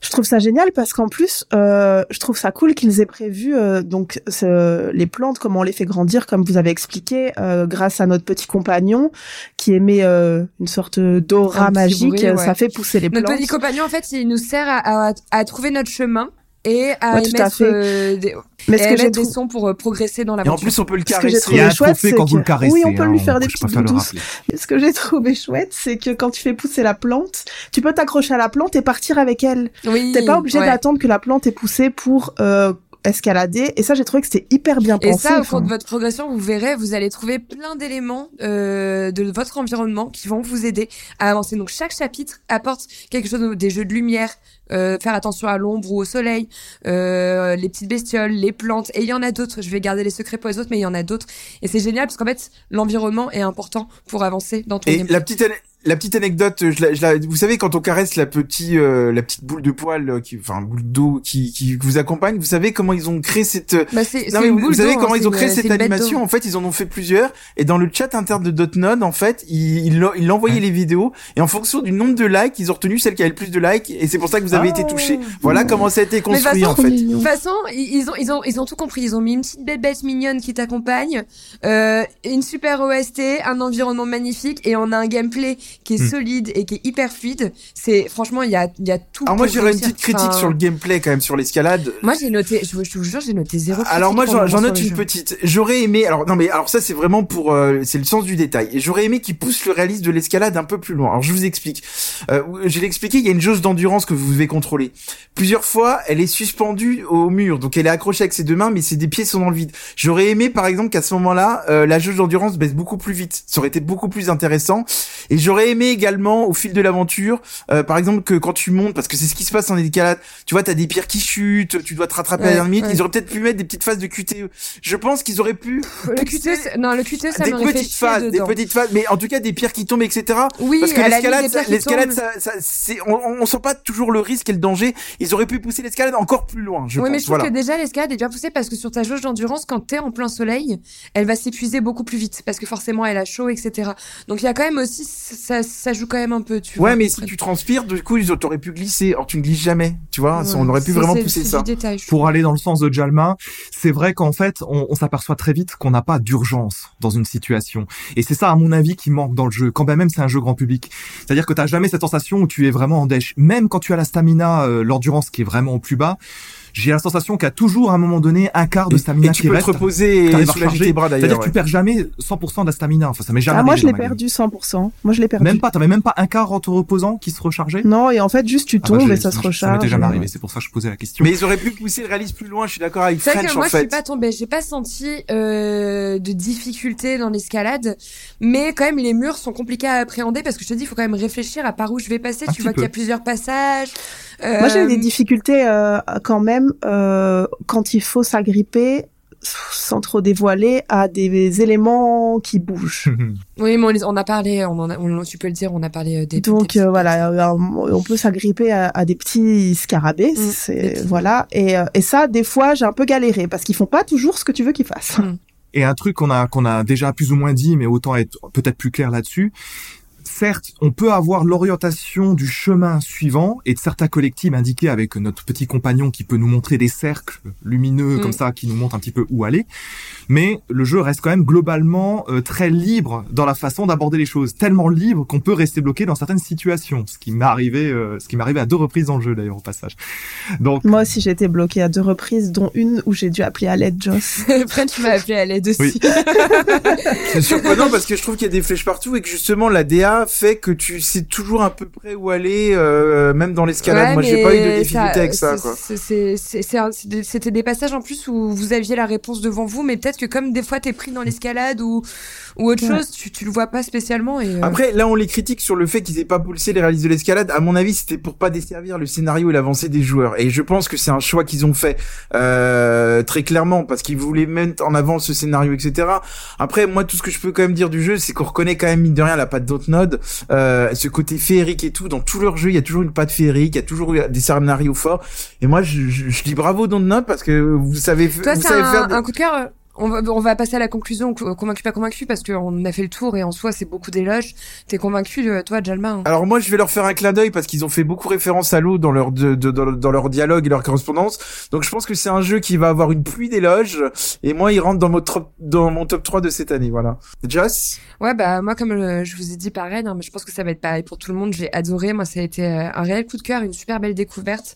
Je trouve ça génial parce qu'en plus, euh, je trouve ça cool qu'ils aient prévu euh, donc ce- les plantes, comment on les fait grandir, comme vous avez expliqué, euh, grâce à notre petit compagnon qui émet euh, une sorte d'aura magique. bruit, ouais. Ça fait pousser les Notre plantes. petit compagnon, en fait, il nous sert à, à, à trouver notre chemin et à Ouais, tout à émettre, fait. euh, des, Mais ce à que j'ai des sons pour euh, progresser dans Et en plus, on peut le Ce que caresser. trouvé Il y a un chouette, c'est quand vous que- le caressez. Oui, on peut lui hein, faire des petites doudous. rappeler. Ce que j'ai trouvé chouette, c'est que quand tu fais pousser la plante, tu peux t'accrocher à la plante et partir avec elle. oui, T'es pas obligé ouais. d'attendre que la plante ait poussé pour euh, escalader. Et ça, j'ai trouvé que c'était hyper bien Et pensé. ça, au enfin. cours de votre progression, vous verrez, vous allez trouver plein d'éléments euh, de votre environnement qui vont vous aider à avancer. Donc chaque chapitre apporte quelque chose, des jeux de lumière, euh, faire attention à l'ombre ou au soleil, euh, les petites bestioles, les plantes. Et il y en a d'autres. Je vais garder les secrets pour les autres, mais il y en a d'autres. Et c'est génial parce qu'en fait, l'environnement est important pour avancer dans ton Et gameplay. la petite, ane- la petite anecdote, je la, je la- vous savez quand on caresse la petite, euh, la petite boule de poil, euh, qui, enfin boule d'eau qui, qui vous accompagne, vous savez comment ils ont créé cette, Bah, c'est, Non, c'est mais vous, vous savez comment hein, ils ont c'est créé une- cette animation En fait, ils en ont fait plusieurs. Et dans le chat interne de Dotnode, en fait, ils ils l'ont- ils envoyaient les vidéos. Et en fonction du nombre de likes, ils ont retenu celle qui avait le plus de likes. Et c'est pour ça que vous avez Ah. été touché. Voilà comment ça a été Mais construit, façon, en fait. De toute façon, ils ont, ils ont, ils ont tout compris. Ils ont mis une petite bête mignonne qui t'accompagne, euh, une super OST, un environnement magnifique, et on a un gameplay qui est Hmm. solide et qui est hyper fluide. C'est franchement, il y a, il y a tout. Alors moi, j'aurais une petite critique Enfin, sur le gameplay quand même sur l'escalade. Moi, j'ai noté. Je, vous- je vous jure, j'ai noté zéro. Alors moi j'en note une petite. J'aurais aimé alors non mais alors ça c'est vraiment pour euh, c'est le sens du détail. Et J'aurais aimé qu'il pousse le réalisme de l'escalade un peu plus loin. Alors je vous explique. Euh, je l'ai expliqué, il y a une jauge d'endurance que vous devez contrôler. Plusieurs fois, elle est suspendue au mur, donc elle est accrochée avec ses deux mains, mais ses deux pieds sont dans le vide. J'aurais aimé par exemple qu'à ce moment-là, euh, la jauge d'endurance baisse beaucoup plus vite. Ça aurait été beaucoup plus intéressant. Et j'aurais aimé également au fil de l'aventure, euh, par exemple que quand tu montes, parce que c'est ce qui se passe en escalade, tu vois, t'as des pierres qui chutent, tu dois te rattraper à la minute. ouais. Ils auraient peut-être pu mettre des petites phases de QTE. Je pense qu'ils auraient pu Le QTE, c'est- non, le QTE, ça des petites phases, des petites phases, mais en tout cas des pierres qui tombent, etc. Oui, Parce que limite, l'escalade, l'escalade, ça, ça, c'est, on, on sent pas toujours le risque et le danger. Ils auraient pu pousser l'escalade encore plus loin, je oui, mais pense. je trouve Voilà. que déjà l'escalade est bien poussée parce que sur ta jauge d'endurance, quand t'es en plein soleil, elle va s'épuiser beaucoup plus vite parce que forcément elle a chaud, etc. Donc il y a quand même aussi, ça, ça joue quand même un peu, tu vois. Ouais, mais si tu transpires, du coup, ils auraient pu glisser. Or, tu ne glisses jamais, tu vois. Ouais, on aurait pu vraiment pousser ça. détail, Pour aller dans le sens de Jalma, c'est vrai qu'en fait, on, on s'aperçoit très vite qu'on n'a pas d'urgence dans une situation. Et c'est ça, à mon avis, qui manque dans le jeu, quand bien même c'est un jeu grand public. C'est-à-dire que t'as jamais cette sensation où tu es vraiment en dèche. Même quand tu as la stamina, euh, l'endurance qui est vraiment au plus bas, j'ai la sensation qu'à toujours à un moment donné un quart de stamina et tu qui peux reste. te reposer et soulager recharger. tes bras C'est-à-dire d'ailleurs. que tu perds jamais 100% de la stamina. Enfin, ça m'est jamais Ah, moi, je l'ai perdu 100%. Moi, je l'ai perdu. Même pas, t'avais même pas un quart en te reposant qui se rechargeait? Non, et en fait, juste tu Ah bah, tombes j'ai- et ça se Ça recharge. m'était jamais arrivé, c'est pour ça que je posais la question. Mais ils auraient pu pousser le réalisme plus loin. Je suis d'accord avec C'est vrai French que moi en je suis fait. pas tombée, j'ai pas senti euh, de difficulté dans l'escalade, mais quand même les murs sont compliqués à appréhender parce que je te dis il faut quand même réfléchir à par où je vais passer. Un tu vois qu'il y a plusieurs passages. Moi, j'ai eu des Euh, difficultés euh, quand même euh, quand il faut s'agripper sans trop dévoiler à des éléments qui bougent. Oui, mais on, a parlé, on en a, on- tu peux le dire, on a parlé des. Donc des- euh, voilà, on peut s'agripper à, à des petits scarabées, Mm, des c'est petits- voilà. Et, et ça, des fois, j'ai un peu galéré parce qu'ils font pas toujours ce que tu veux qu'ils fassent. Mm. Et un truc qu'on a qu'on a déjà plus ou moins dit, mais autant être peut-être plus clair là-dessus. Certes, on peut avoir l'orientation du chemin suivant et de certains collectifs indiqués avec notre petit compagnon qui peut nous montrer des cercles lumineux Mm. comme ça, qui nous montrent un petit peu où aller. Mais le jeu reste quand même globalement euh, très libre dans la façon d'aborder les choses, tellement libre qu'on peut rester bloqué dans certaines situations, ce qui m'est arrivé, euh, ce qui m'est arrivé à deux reprises dans le jeu d'ailleurs au passage. Donc Moi aussi, j'ai été bloquée à deux reprises, dont une où j'ai dû appeler à l'aide Joss. Après, tu m'as appelé à l'aide aussi. Oui. C'est surprenant parce que je trouve qu'il y a des flèches partout et que justement la DA fait que tu sais toujours à peu près où aller, euh, même dans l'escalade. Ouais, Moi, j'ai pas eu de difficulté avec ça. C'était des passages en plus où vous aviez la réponse devant vous, mais peut-être que comme des fois t'es pris dans l'escalade ou ou autre Ouais. chose, tu, tu le vois pas spécialement. Et, euh, Après, là, on les critique sur le fait qu'ils aient pas poussé les réalistes de l'escalade. À mon avis, c'était pour pas desservir le scénario et l'avancée des joueurs. Et je pense que c'est un choix qu'ils ont fait euh, très clairement parce qu'ils voulaient mettre en avant ce scénario, etc. Après, moi, tout ce que je peux quand même dire du jeu, c'est qu'on reconnaît quand même mine de rien la patte Euh, ce côté féerique et tout. Dans tous leurs jeux, il y a toujours une patte féerique, il y a toujours des scénarios forts. Et moi, je, je, je dis bravo Dontnod parce que vous savez, Toi, vous savez un, faire. un coup de cœur. On va, on va passer à la conclusion, co- convaincu pas convaincu, parce qu'on a fait le tour et en soi c'est beaucoup d'éloges. T'es convaincu, toi, Jalma hein? Alors moi je vais leur faire un clin d'œil parce qu'ils ont fait beaucoup référence à l'eau dans leur de, de- dans, dans leur dialogue et leur correspondance. Donc je pense que c'est un jeu qui va avoir une pluie d'éloges et moi il rentre dans mon top dans mon top 3 de cette année voilà. Joss Ouais, bah moi comme euh, je vous ai dit pareil, hein, mais je pense que ça va être pareil pour tout le monde. J'ai adoré, moi ça a été euh, un réel coup de cœur, une super belle découverte.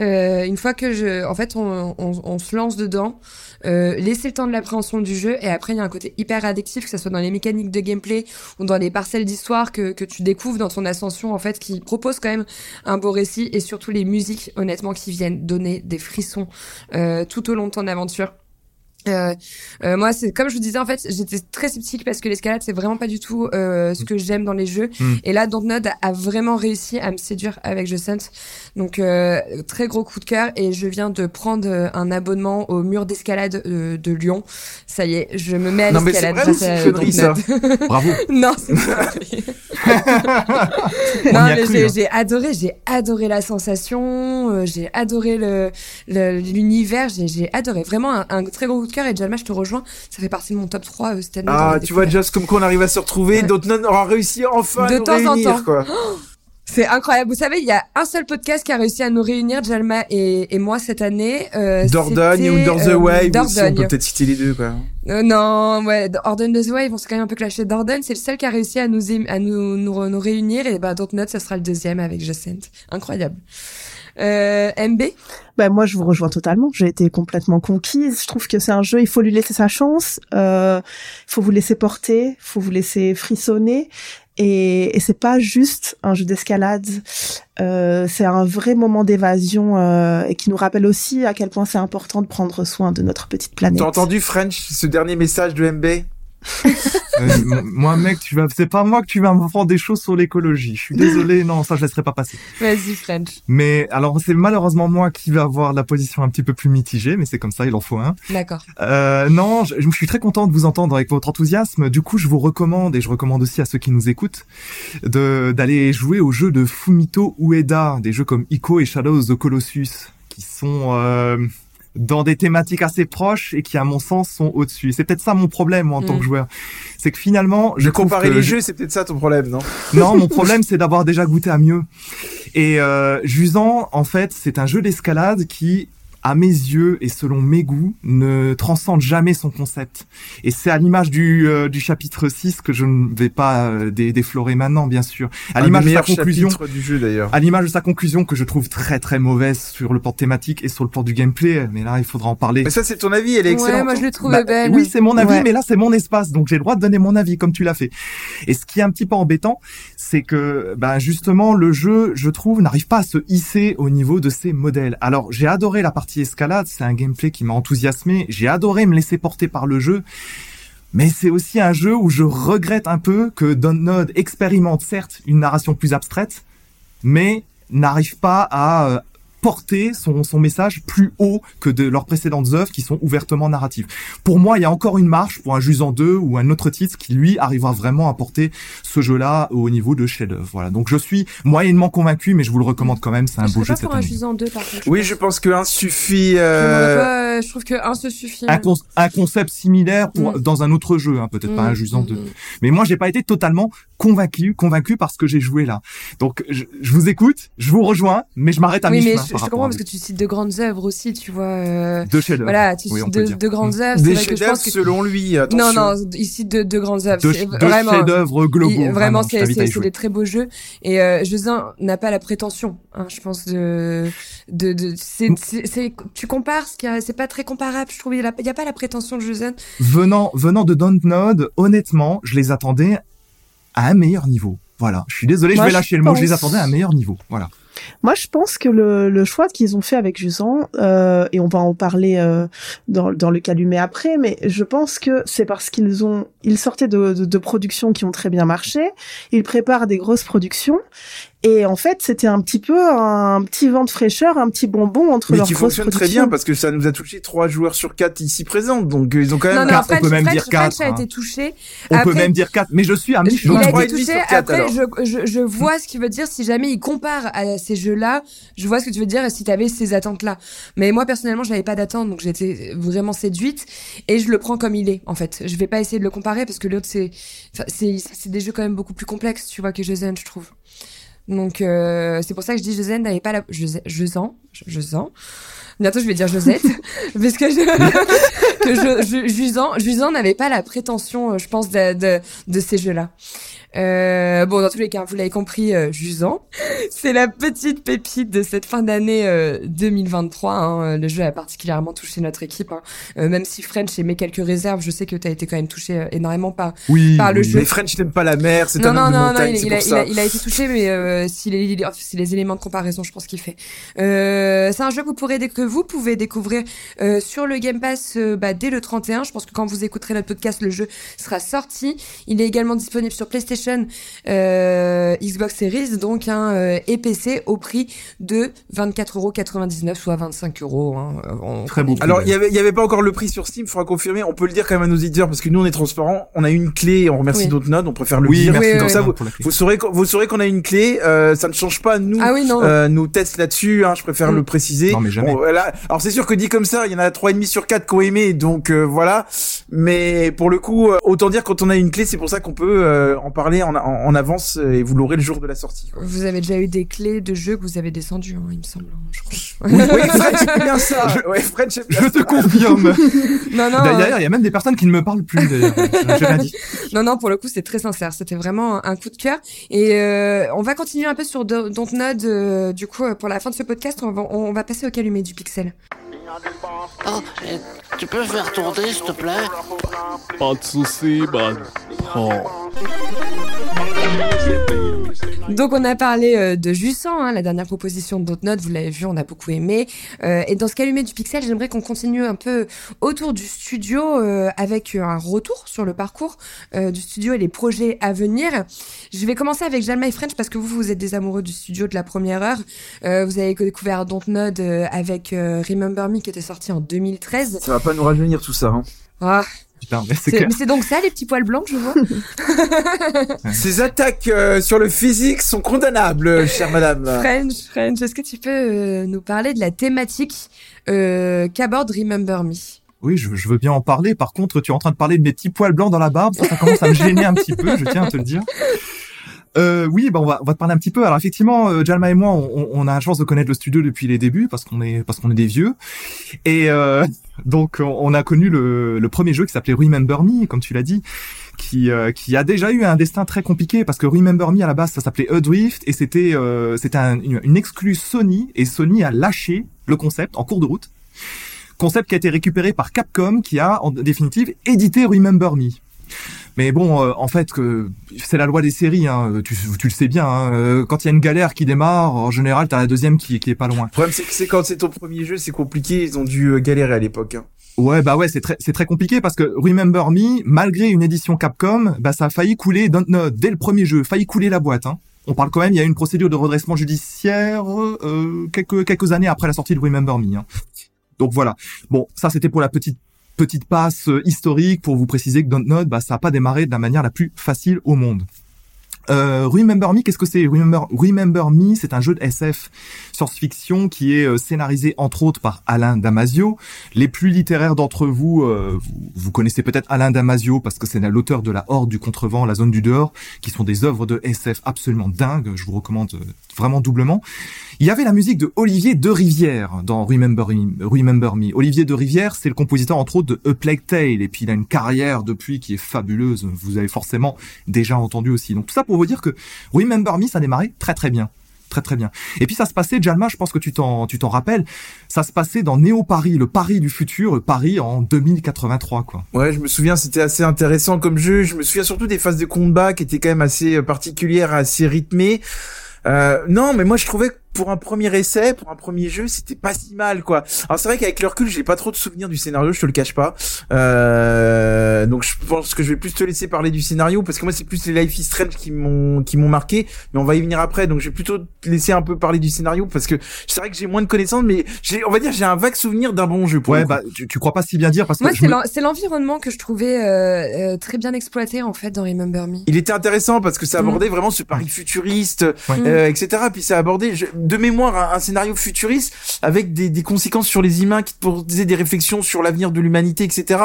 Euh, une fois que je, en fait, on, on, on se lance dedans, euh, laissez le temps de l'appréhension du jeu et après il y a un côté hyper addictif que ce soit dans les mécaniques de gameplay ou dans les parcelles d'histoire que, que tu découvres dans ton ascension en fait qui propose quand même un beau récit et surtout les musiques honnêtement qui viennent donner des frissons euh, tout au long de ton aventure. Euh, euh, moi, c'est comme je vous disais en fait, j'étais très sceptique parce que l'escalade c'est vraiment pas du tout euh, ce que j'aime dans les jeux. Mm. Et là, Dontnod a vraiment réussi à me séduire avec The Sense. Donc euh, très gros coup de cœur et je viens de prendre un abonnement au mur d'escalade de Lyon. Ça y est, je me mets à Non, mais c'est l'escalade. vrai ça. Bravo. non, c'est non, mais j'ai hein. j'ai adoré, j'ai adoré la sensation, j'ai adoré le le- l'univers, j'ai j'ai adoré vraiment un, un très gros coup de cœur et Jalma, je te rejoins, ça fait partie de mon top 3 euh, cette année. Ah, tu vois, just comme qu'on arrive à se retrouver, Ouais. Dotnon aura réussi enfin De à nous temps en temps. quoi. C'est incroyable. Vous savez, il y a un seul podcast qui a réussi à nous réunir, Jalma et, et moi cette année. Euh, Dordogne ou Under the euh, Wave aussi, on Dordogne. peut peut-être citer les deux, quoi. Euh, non, ouais, Orton the Wave, on s'est quand même un peu clashé. Dordogne, c'est le seul qui a réussi à nous à nous nous, nous réunir et bah Dontnod, ça sera le deuxième avec Jacent. Incroyable. Euh, MB Ben moi, je vous rejoins totalement. J'ai été complètement conquise. Je trouve que c'est un jeu, il faut lui laisser sa chance. Euh, il faut vous laisser porter, il faut vous laisser frissonner. Et, et c'est pas juste un jeu d'escalade. Euh, c'est un vrai moment d'évasion euh, et qui nous rappelle aussi à quel point c'est important de prendre soin de notre petite planète. T'as entendu, French, ce dernier message de MB Euh, moi, mec, tu vas, c'est pas moi que tu vas me vendre des choses sur l'écologie. Je suis désolé, non, ça je laisserai pas passer. Vas-y, French. Mais alors, c'est malheureusement moi qui vais avoir la position un petit peu plus mitigée, mais c'est comme ça, il en faut un. D'accord. Euh, non, je, je suis très content de vous entendre avec votre enthousiasme. Du coup, je vous recommande et je recommande aussi à ceux qui nous écoutent de d'aller jouer aux jeux de Fumito Ueda, des jeux comme Ico et Shadows of the Colossus, qui sont euh, dans des thématiques assez proches et qui, à mon sens, sont au-dessus. C'est peut-être ça mon problème moi, en tant Mm. que joueur, c'est que finalement, je De comparer que les je- jeux, c'est peut-être ça ton problème, non? Non, mon problème, c'est d'avoir déjà goûté à mieux. Et euh, Jusant, en fait, c'est un jeu d'escalade qui, à mes yeux et selon mes goûts, ne transcende jamais son concept. Et c'est à l'image du, euh, du chapitre 6 que je ne vais pas euh, dé- déflorer maintenant, bien sûr. À l'image de sa conclusion, du jeu, d'ailleurs. à l'image de sa conclusion que je trouve très très mauvaise sur le plan thématique et sur le plan du gameplay, mais là il faudra en parler. Mais ça, c'est ton avis, elle est excellente. Ouais, moi je le trouvais Bah, belle. Oui, c'est mon avis, Ouais. mais là c'est mon espace, donc j'ai le droit de donner mon avis comme tu l'as fait. Et ce qui est un petit peu embêtant, c'est que bah, justement le jeu, je trouve, n'arrive pas à se hisser au niveau de ses modèles. Alors j'ai adoré la partie escalade, c'est un gameplay qui m'a enthousiasmé, j'ai adoré me laisser porter par le jeu. Mais c'est aussi un jeu où je regrette un peu que Dontnod expérimente certes une narration plus abstraite, mais n'arrive pas à euh, porter son, son message plus haut que de leurs précédentes œuvres qui sont ouvertement narratives. Pour moi, il y a encore une marche pour un Jusant 2 ou un autre titre qui, lui, arrivera vraiment à porter ce jeu-là au niveau de chef-d'œuvre. Voilà. Donc, je suis moyennement convaincu, mais je vous le recommande quand même. C'est un je beau jeu pas cette pour un année. Jusant 2 par contre. Oui, je pense que un suffit. Je, Euh... pas, je trouve que un se suffit. Un, con- un concept similaire pour, Mm. dans un autre jeu, hein, peut-être pas un Jusant mm, 2. mm. Mais moi, j'ai pas été totalement convaincu, convaincu par ce que j'ai joué là. Donc, je, je vous écoute, je vous rejoins, mais je m'arrête à Oui, mi-chemin je, par je rapport comprends à parce que tu cites de grandes œuvres aussi, tu vois. euh, Deux chefs-d'œuvre. Voilà, tu Oui, cites de, de grandes œuvres. C'est Des vrai que je chefs-d'œuvre pense que selon lui, non, non, ici de, de grandes œuvres. deux vraiment. chefs-d'œuvre globaux. il- vraiment, c'est des très beaux jeux. Et euh, n'a pas la prétention, hein, je pense de de, de c'est tu compares, ce qui a- c'est pas très comparable. Je trouve il y a, il pas la prétention de Jeusin. Venant, venant de Dontnod, honnêtement, je les attendais à un meilleur niveau. Voilà. Je suis désolé, Moi, je vais je lâcher le mot. Je les attendais à un meilleur niveau. Voilà. Moi, je pense que le, le choix qu'ils ont fait avec Jusant, euh, et on va en parler euh, dans, dans le calumet après, mais je pense que c'est parce qu'ils ont, ils sortaient de, de, de productions qui ont très bien marché, ils préparent des grosses productions, et en fait, c'était un petit peu un petit vent de fraîcheur, un petit bonbon entre Mais leurs qui fonctionne très bien parce que ça nous a touché trois joueurs sur quatre ici présents, donc euh, ils ont quand Non, même. non, quatre, on peut même French- dire French quatre, a hein. été touché. On Après- peut même dire 4, mais je suis à Il mi-chemin. a trois et été demi touché. sur quatre, Après, alors. je, je, je vois ce qu'il veut dire. Si jamais il compare à ces jeux-là, je vois ce que tu veux dire et si tu avais ces attentes-là. Mais moi, personnellement, je n'avais pas d'attente, donc j'étais vraiment séduite et je le prends comme il est, en fait. Je vais pas essayer de le comparer parce que l'autre, c'est, c'est, des jeux quand même beaucoup plus complexes, tu vois, que Jeuzen, je trouve. Donc, euh, c'est pour ça que je dis Jeuzen n'avait pas la, Jeuzen, Jeuzen. Bientôt, je vais dire Josette, parce que je, que je, je, n'avait pas la prétention, euh, je pense, de, de, de ces jeux-là. Euh, bon, dans tous les cas, vous l'avez compris, euh, Jusant, c'est la petite pépite de cette fin d'année euh, 2023. Hein. Le jeu a particulièrement touché notre équipe. Hein. Euh, même si French émet quelques réserves, je sais que tu as été quand même touché euh, énormément par, Oui, par le oui. jeu. Mais French n'aime pas la mer, c'est Non, un non, homme de non, non, montagne, il, il a, il, a, ça. il a été touché, mais euh, si, les, si les éléments de comparaison, je pense qu'il fait. Euh, c'est un jeu que vous pourrez que vous pouvez découvrir euh, sur le Game Pass bah, dès le 31. Je pense que quand vous écouterez notre podcast, le jeu sera sorti. Il est également disponible sur PlayStation, euh, Xbox Series, donc un euh, et PC au prix de 24,99€, soit 25 euros. Hein, On- Très prix. Alors, il y avait, il y avait pas encore le prix sur Steam, faudra confirmer. On peut le dire quand même à nos éditeurs parce que nous, on est transparent. On a une clé, on remercie Oui. d'autres notes, on préfère le Oui, dire. merci Oui, Comme ça, vous, saurez, qu'on- vous saurez qu'on a une clé. Euh, ça ne change pas nous, Ah oui, non. euh, nos tests là-dessus. Hein, je préfère Mm. le préciser. Non, mais jamais. Bon. Alors c'est sûr que dit comme ça, il y en a trois et demi sur quatre qui ont aimé, donc euh, voilà. Mais pour le coup, euh, autant dire quand on a une clé, c'est pour ça qu'on peut euh, en parler en, en, en avance et vous l'aurez le jour de la sortie. quoi. Vous avez déjà eu des clés de jeu que vous avez descendues, hein, il me semble. hein, je crois. Oui, oui, French aime bien ça. Ouais, Je te confirme. non, non. D'ailleurs, il y a même des personnes qui ne me parlent plus. D'ailleurs. Non, non, pour le coup, c'est très sincère. C'était vraiment un, coup de cœur. Et euh, on va continuer un peu sur Do- Dontnod. euh, du coup, euh, pour la fin de ce podcast, on va, on va passer au calumet du pixel. Oh, tu peux faire tourner, s'il te plaît? Pas de soucis, man. Oh. Donc, on a parlé euh, de Jussan, hein, la dernière proposition de Dontnod. Vous l'avez vu, on a beaucoup aimé. Euh, et dans ce calumet du pixel, j'aimerais qu'on continue un peu autour du studio euh, avec un retour sur le parcours euh, du studio et les projets à venir. Je vais commencer avec Jalma et French parce que vous, vous êtes des amoureux du studio de la première heure. Euh, vous avez découvert Dontnod euh, avec euh, Remember Me qui était sorti en 2013. Ça va pas nous rajeunir tout ça. Hein. Ah, Putain, mais c'est c'est clair. mais c'est donc ça, les petits poils blancs, je vois. Ces attaques euh, sur le physique sont condamnables, chère madame. French, French, est-ce que tu peux euh, nous parler de la thématique euh, qu'aborde Remember Me? Oui, je, je veux bien en parler. Par contre, tu es en train de parler de mes petits poils blancs dans la barbe. Ça, ça commence à me gêner un petit peu, je tiens à te le dire. Euh, oui, bah on va on va te parler un petit peu. Alors effectivement, euh, Jalma et moi, on, on a la chance de connaître le studio depuis les débuts parce qu'on est parce qu'on est des vieux. Et euh, donc on, a connu le, le premier jeu qui s'appelait Remember Me, comme tu l'as dit, qui euh, qui a déjà eu un destin très compliqué parce que Remember Me à la base ça s'appelait Adrift et c'était euh, c'était un- une, une exclue Sony et Sony a lâché le concept en cours de route. Concept qui a été récupéré par Capcom qui a en définitive édité Remember Me. Mais bon, euh, en fait, que c'est la loi des séries. Hein, tu, tu le sais bien. hein, euh, quand il y a une galère qui démarre, en général, t'as la deuxième qui, qui est pas loin. Le problème, c'est que c'est quand c'est ton premier jeu, c'est compliqué. Ils ont dû euh, galérer à l'époque. hein. Ouais, bah ouais, c'est très, c'est très compliqué parce que Remember Me, malgré une édition Capcom, bah ça a failli couler dès le premier jeu, failli couler la boîte. Hein. On parle quand même, il y a eu une procédure de redressement judiciaire euh, quelques quelques années après la sortie de Remember Me. Hein. Donc voilà. Bon, ça c'était pour la petite petite passe euh, historique pour vous préciser que Dontnod, bah ça a pas démarré de la manière la plus facile au monde. Euh, Remember Me, qu'est-ce que c'est? Remember, Me, c'est un jeu de SF science-fiction qui est euh, scénarisé entre autres par Alain Damasio. Les plus littéraires d'entre vous, vous, connaissez peut-être Alain Damasio parce que c'est l'auteur de La Horde du Contrevent, La Zone du Dehors, qui sont des œuvres de SF absolument dingues. Je vous recommande vraiment doublement. Il y avait la musique de Olivier de Rivière dans Remember Me. Remember Me. Olivier de Rivière, c'est le compositeur entre autres de A Plague Tale et puis il a une carrière depuis qui est fabuleuse. Vous avez forcément déjà entendu aussi. Donc tout ça pour vous dire que Remember Me, ça a démarré très très bien. Très très bien. Et puis ça se passait, Jalma, je pense que tu t'en tu t'en rappelles, ça se passait dans Néo Paris, le Paris du futur, Paris en 2083 quoi. Ouais, je me souviens, c'était assez intéressant comme jeu. Je me souviens surtout des phases de combat qui étaient quand même assez euh, particulières, assez rythmées. Euh, non, mais moi je trouvais pour un premier essai, pour un premier jeu, c'était pas si mal quoi. Alors c'est vrai qu'avec le recul, j'ai pas trop de souvenirs du scénario, je te le cache pas. Euh, donc je pense que je vais plus te laisser parler du scénario parce que moi c'est plus les Life is Strange qui m'ont qui m'ont marqué, mais on va y venir après. Donc je vais plutôt te laisser un peu parler du scénario parce que c'est vrai que j'ai moins de connaissances, mais j'ai on va dire j'ai un vague souvenir d'un bon jeu. Pour Ouais, bah tu, tu crois pas si bien dire parce que Moi, c'est me- l'en- c'est l'environnement que je trouvais euh, euh, très bien exploité en fait dans Remember Me. Il était intéressant parce que ça Mm. abordait vraiment ce Paris futuriste, Ouais. euh, etc. Puis ça abordait, je- de mémoire, un, un scénario futuriste avec des, des conséquences sur les humains qui posaient des réflexions sur l'avenir de l'humanité, etc.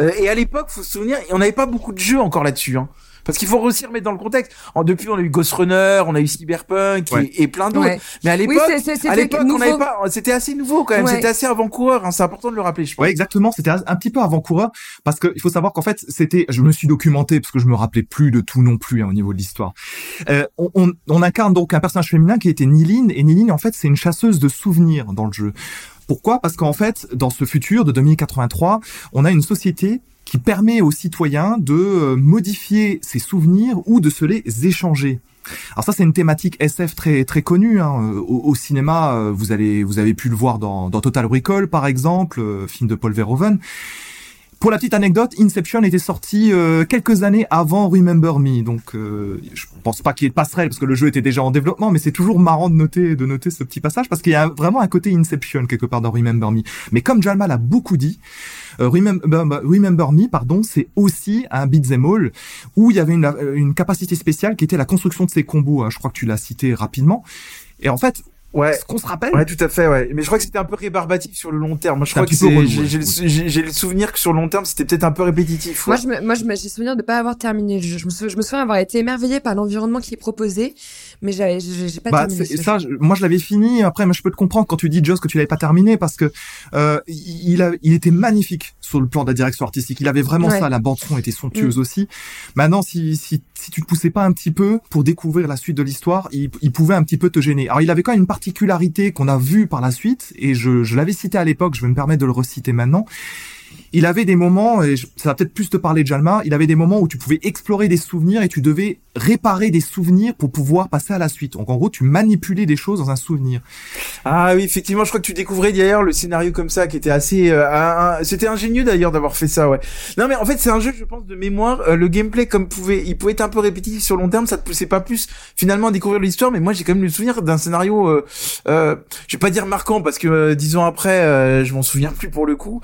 Euh, et à l'époque, faut se souvenir, on n'avait pas beaucoup de jeux encore là-dessus. Hein. Parce qu'il faut aussi remettre dans le contexte. En, depuis, on a eu Ghost Runner, on a eu Cyberpunk Ouais. et, et plein d'autres. Ouais. Mais à l'époque, à l'époque, on pas, c'était assez nouveau quand même. Ouais. C'était assez avant-coureur. Hein, c'est important de le rappeler, je pense. Ouais, exactement. C'était un petit peu avant-coureur parce que il faut savoir qu'en fait, c'était. Je me suis documenté parce que je me rappelais plus de tout non plus hein, au niveau de l'histoire. Euh, on, on, on incarne donc un personnage féminin qui était Niline et Niline en fait c'est une chasseuse de souvenirs dans le jeu. Pourquoi? Parce qu'en fait, dans ce futur de 2083, on a une société qui permet aux citoyens de euh, modifier ses souvenirs ou de se les échanger. Alors ça c'est une thématique SF très très connue hein. Au, cinéma euh, vous allez vous avez pu le voir dans, Total Recall par exemple euh, film de Paul Verhoeven pour la petite anecdote, Inception était sorti euh, quelques années avant Remember Me, donc euh, je pense pas qu'il y ait de passerelle parce que le jeu était déjà en développement, mais c'est toujours marrant de noter de noter ce petit passage parce qu'il y a vraiment un côté Inception quelque part dans Remember Me. Mais comme Jalma l'a beaucoup dit, Remember, Remember Me, pardon, c'est aussi un beat'em all où il y avait une, une capacité spéciale qui était la construction de ces combos. hein. Je crois que tu l'as cité rapidement. Et en fait, Ouais. ce qu'on se rappelle, Ouais, tout à fait, ouais. Mais je crois que c'était un peu rébarbatif sur le long terme. Moi, je crois que j'ai, le, souvenir que sur le long terme, c'était peut-être un peu répétitif. Moi, je me, moi, j'ai souvenir de pas avoir terminé le jeu. Je me, sou- je me souviens avoir été émerveillée par l'environnement qui est proposé, mais j'avais, j'ai pas Bah, terminé. ce ça, je- moi je l'avais fini. Après, moi, je peux te comprendre quand tu dis Joss que tu l'avais pas terminé parce que euh, il, a, il était magnifique sur le plan de la direction artistique. Il avait vraiment Ouais. ça. La bande son était somptueuse aussi. Maintenant, si, si si tu te poussais pas un petit peu pour découvrir la suite de l'histoire, il, il pouvait un petit peu te gêner. Alors, il avait quand même une particularité qu'on a vue par la suite et je, je l'avais cité à l'époque. Je vais me permettre de le reciter maintenant. Il avait des moments, et ça va peut-être plus te parler de Jalma, il avait des moments où tu pouvais explorer des souvenirs et tu devais réparer des souvenirs pour pouvoir passer à la suite. Donc en gros, tu manipulais des choses dans un souvenir. Ah oui, effectivement, je crois que tu découvrais d'ailleurs le scénario comme ça, qui était assez, euh, c'était ingénieux d'ailleurs d'avoir fait ça, ouais. Non mais en fait, c'est un jeu, je pense, de mémoire. Euh, le gameplay, comme pouvait, il pouvait être un peu répétitif sur long terme, ça te poussait pas plus finalement à découvrir l'histoire. Mais moi, j'ai quand même le souvenir d'un scénario, euh, euh, je vais pas dire marquant parce que euh, dix ans après, euh, je m'en souviens plus pour le coup.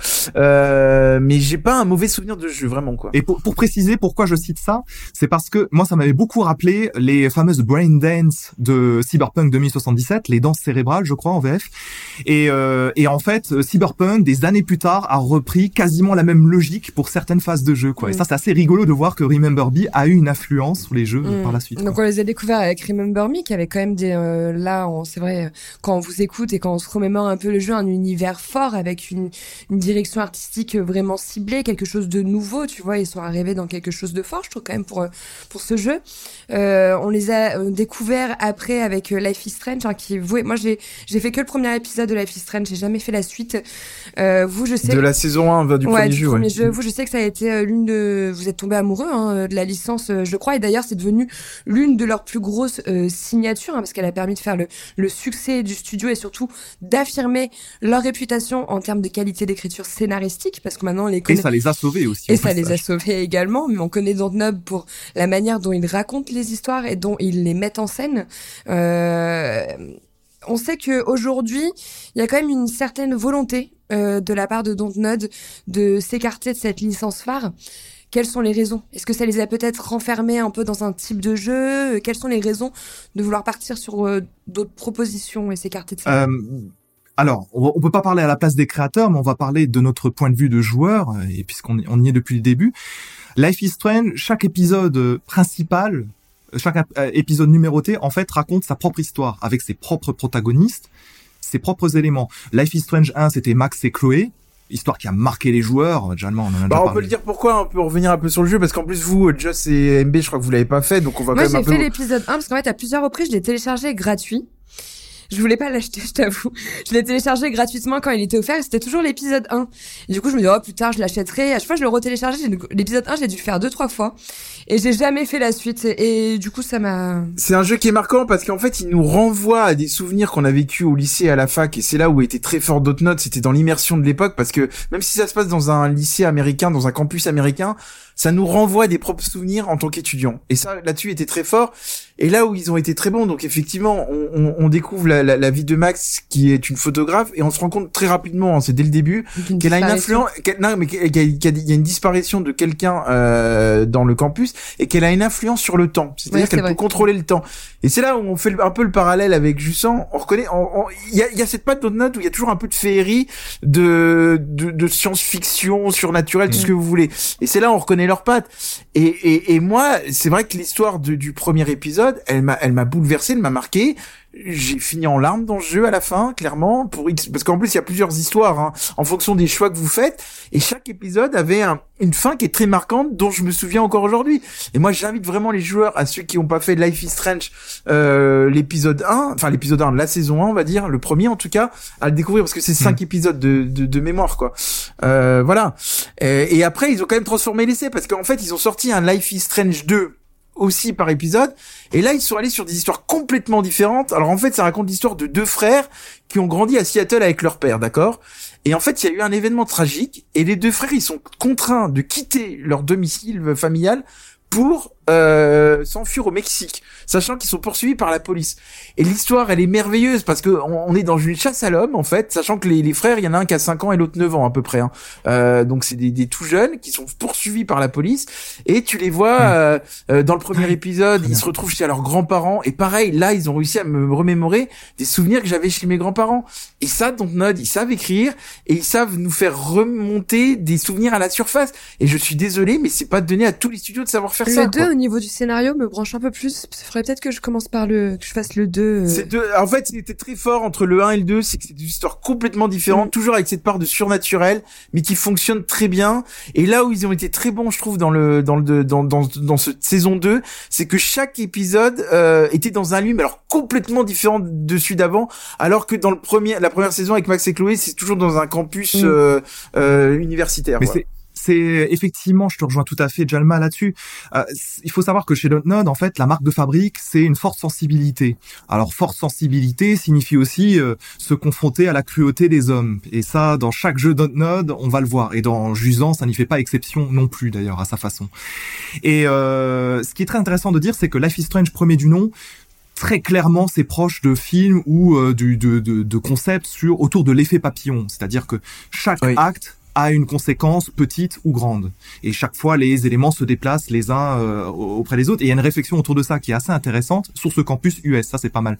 Mais j'ai pas un mauvais souvenir de jeu, vraiment quoi. Et pour, pour préciser pourquoi je cite ça, c'est parce que moi, ça m'avait beaucoup rappelé les fameuses brain dance de Cyberpunk 2077, les danses cérébrales, je crois, en VF. Et, euh, et en fait, euh, Cyberpunk, des années plus tard, a repris quasiment la même logique pour certaines phases de jeu, quoi. Et Mm. ça, c'est assez rigolo de voir que Remember Me a eu une influence sur les jeux euh, Mm. par la suite. Donc quoi. on les a découverts avec Remember Me, qui avait quand même des euh, là, on- c'est vrai, euh, quand on vous écoute et quand on se remémore un peu le jeu, un univers fort avec une, une direction artistique vraiment ciblée, quelque chose de nouveau, tu vois, ils sont arrivés dans quelque chose de fort, je trouve quand même pour euh, pour ce jeu. Euh, on les a euh, découverts après avec Life is Strange, hein, qui voué. Moi j'ai j'ai fait que le premier épisode de Life is Strange, j'ai jamais fait la suite. Euh, vous, je sais. De la saison 1, va, du ouais, premier du jeu, premier ouais. jeu. Vous, je sais que ça a été l'une de. Vous êtes tombé amoureux hein, de la licence, je crois, et d'ailleurs, c'est devenu l'une de leurs plus grosses euh, signatures, hein, parce qu'elle a permis de faire le, le succès du studio et surtout d'affirmer leur réputation en termes de qualité d'écriture scénaristique, parce que maintenant on les Et connaît. ça les a sauvés aussi. Et ça les a sauvés également, mais on connaît Dontnod pour la manière dont il raconte les histoires et dont il les met en scène. Euh, on sait que aujourd'hui, il y a quand même une certaine volonté euh, de la part de Dontnod de s'écarter de cette licence phare. Quelles sont les raisons? Est-ce que ça les a peut-être renfermés un peu dans un type de jeu? Quelles sont les raisons de vouloir partir sur euh, d'autres propositions et s'écarter de ça? Euh, alors, on, on peut pas parler à la place des créateurs, mais on va parler de notre point de vue de joueur, euh, et puisqu'on y- on y est depuis le début. Life is Strange, chaque épisode euh, principal, euh, chaque épisode numéroté, en fait, raconte sa propre histoire, avec ses propres protagonistes, ses propres éléments. Life is Strange 1, c'était Max et Chloé, histoire qui a marqué les joueurs, généralement, on en a Bah, déjà on parlé. peut le dire pourquoi, on peut revenir un peu sur le jeu, parce qu'en plus, vous, Joss et MB, je crois que vous l'avez pas fait, donc on va Moi, quand même j'ai fait l'épisode 1 parce qu'en fait, à plusieurs reprises, je l'ai téléchargé gratuit. Je voulais pas l'acheter, je t'avoue. Je l'ai téléchargé gratuitement quand il était offert et c'était toujours l'épisode 1. Et du coup, je me dis, oh, plus tard, je l'achèterai. À chaque fois, je le retéléchargeais. L'épisode 1, j'ai dû le faire deux, trois fois. Et j'ai jamais fait la suite. Et, et du coup, ça m'a... C'est un jeu qui est marquant parce qu'en fait, il nous renvoie à des souvenirs qu'on a vécu au lycée, à la fac, et c'est là où était très fort Dotnod, c'était dans l'immersion de l'époque, parce que même si ça se passe dans un lycée américain, dans un campus américain, ça nous renvoie des propres souvenirs en tant qu'étudiant. Et ça, là-dessus, était très fort. Et là où ils ont été très bons, donc effectivement, on, on- on découvre la, la, la vie de Max qui est une photographe et on se rend compte très rapidement, hein, c'est dès le début, qu'elle a une influence, qu'elle- non mais qu'il y, a- qu'il y a une disparition de quelqu'un euh, dans le campus et qu'elle a une influence sur le temps, c'est-à-dire Ouais, qu'elle peut contrôler le temps. Et c'est là où on fait un peu le parallèle avec Jussan. On reconnaît, on- on- il y a, y a cette patte note où il y a toujours un peu de féerie, de de, de science-fiction, surnaturel, tout ce que vous voulez. Et c'est là où on reconnaît leurs pattes. Et, moi, c'est vrai que l'histoire du premier épisode, elle m'a bouleversé, elle m'a marqué. J'ai fini en larmes dans ce jeu à la fin, clairement, pour X, parce qu'en plus il y a plusieurs histoires hein, en fonction des choix que vous faites, et chaque épisode avait un- une fin qui est très marquante, dont je me souviens encore aujourd'hui. Et moi, j'invite vraiment les joueurs, à ceux qui n'ont pas fait Life is Strange, euh, l'épisode 1, enfin l'épisode 1 de la saison 1, on va dire, le premier en tout cas, à le découvrir parce que c'est cinq épisodes de, de, de mémoire, quoi. Euh, voilà. Et, et après, ils ont quand même transformé l'essai parce qu'en fait, ils ont sorti un Life is Strange 2 aussi par épisode. Et là, ils sont allés sur des histoires complètement différentes. Alors en fait, ça raconte l'histoire de deux frères qui ont grandi à Seattle avec leur père, d'accord? Et en fait, il y a eu un événement tragique et les deux frères, ils sont contraints de quitter leur domicile familial pour euh, s'enfuir au Mexique, sachant qu'ils sont poursuivis par la police. Et l'histoire, elle est merveilleuse parce que on, on est dans une chasse à l'homme, en fait, sachant que les, les frères, il y en a un qui a 5 ans et l'autre 9 ans à peu près. Hein. Euh, donc c'est des, des tout jeunes qui sont poursuivis par la police et tu les vois euh, euh, dans le premier épisode, ils se retrouvent chez leurs grands-parents et pareil, là, ils ont réussi à me remémorer des souvenirs que j'avais chez mes grands-parents. Et ça, Dontnod, ils savent écrire et ils savent nous faire remonter des souvenirs à la surface. Et je suis désolé, mais c'est pas donné à tous les studios de savoir faire ça. Le 2 quoi. Au niveau du scénario me branche un peu plus. Il faudrait peut-être que je commence par le, que je fasse le 2. euh, C'est deux- en fait, il était très fort entre le 1 et le 2, c'est que c'est des histoires complètement différentes, toujours avec cette part de surnaturel, mais qui fonctionne très bien. Et là où ils ont été très bons, je trouve, dans le dans le dans dans dans cette saison 2, c'est que chaque épisode euh, était dans un lieu, mais alors complètement différent de celui d'avant, alors que dans le premier la première saison avec Max et Chloé, c'est toujours dans un campus Mm. euh, euh, universitaire. Mais voilà. C'est effectivement, je te rejoins tout à fait, Jalma là-dessus. Euh, il faut savoir que chez Dontnod, en fait, la marque de fabrique, c'est une forte sensibilité. Alors, forte sensibilité signifie aussi euh, se confronter à la cruauté des hommes. Et ça, dans chaque jeu Dontnod, on va le voir. Et dans Jusant, ça n'y fait pas exception non plus, d'ailleurs, à sa façon. Et euh, ce qui est très intéressant de dire, c'est que Life is Strange, premier du nom, très clairement, c'est proche de films ou euh, du, de, de, de concepts sur autour de l'effet papillon. C'est-à-dire que chaque Oui. acte a une conséquence petite ou grande. Et chaque fois, les éléments se déplacent les uns euh, auprès des autres. Et il y a une réflexion autour de ça qui est assez intéressante sur ce campus US. Ça, c'est pas mal.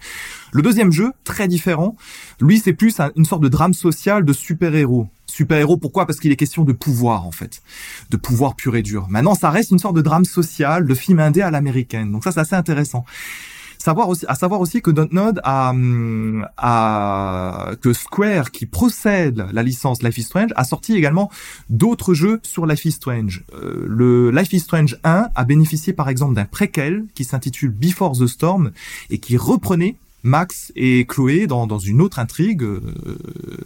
Le deuxième jeu, très différent, lui, c'est plus un- une sorte de drame social de super-héros. Super-héros, pourquoi? Parce qu'il est question de pouvoir, en fait. De pouvoir pur et dur. Maintenant, ça reste une sorte de drame social, de film indé à l'américaine. Donc ça, c'est assez intéressant. Savoir à savoir aussi que a, hum, a, que Square, qui procède la licence Life is Strange, a sorti également d'autres jeux sur Life is Strange. Euh, le Life is Strange 1 a bénéficié par exemple d'un préquel qui s'intitule Before the Storm et qui reprenait Max et Chloé dans, dans une autre intrigue euh,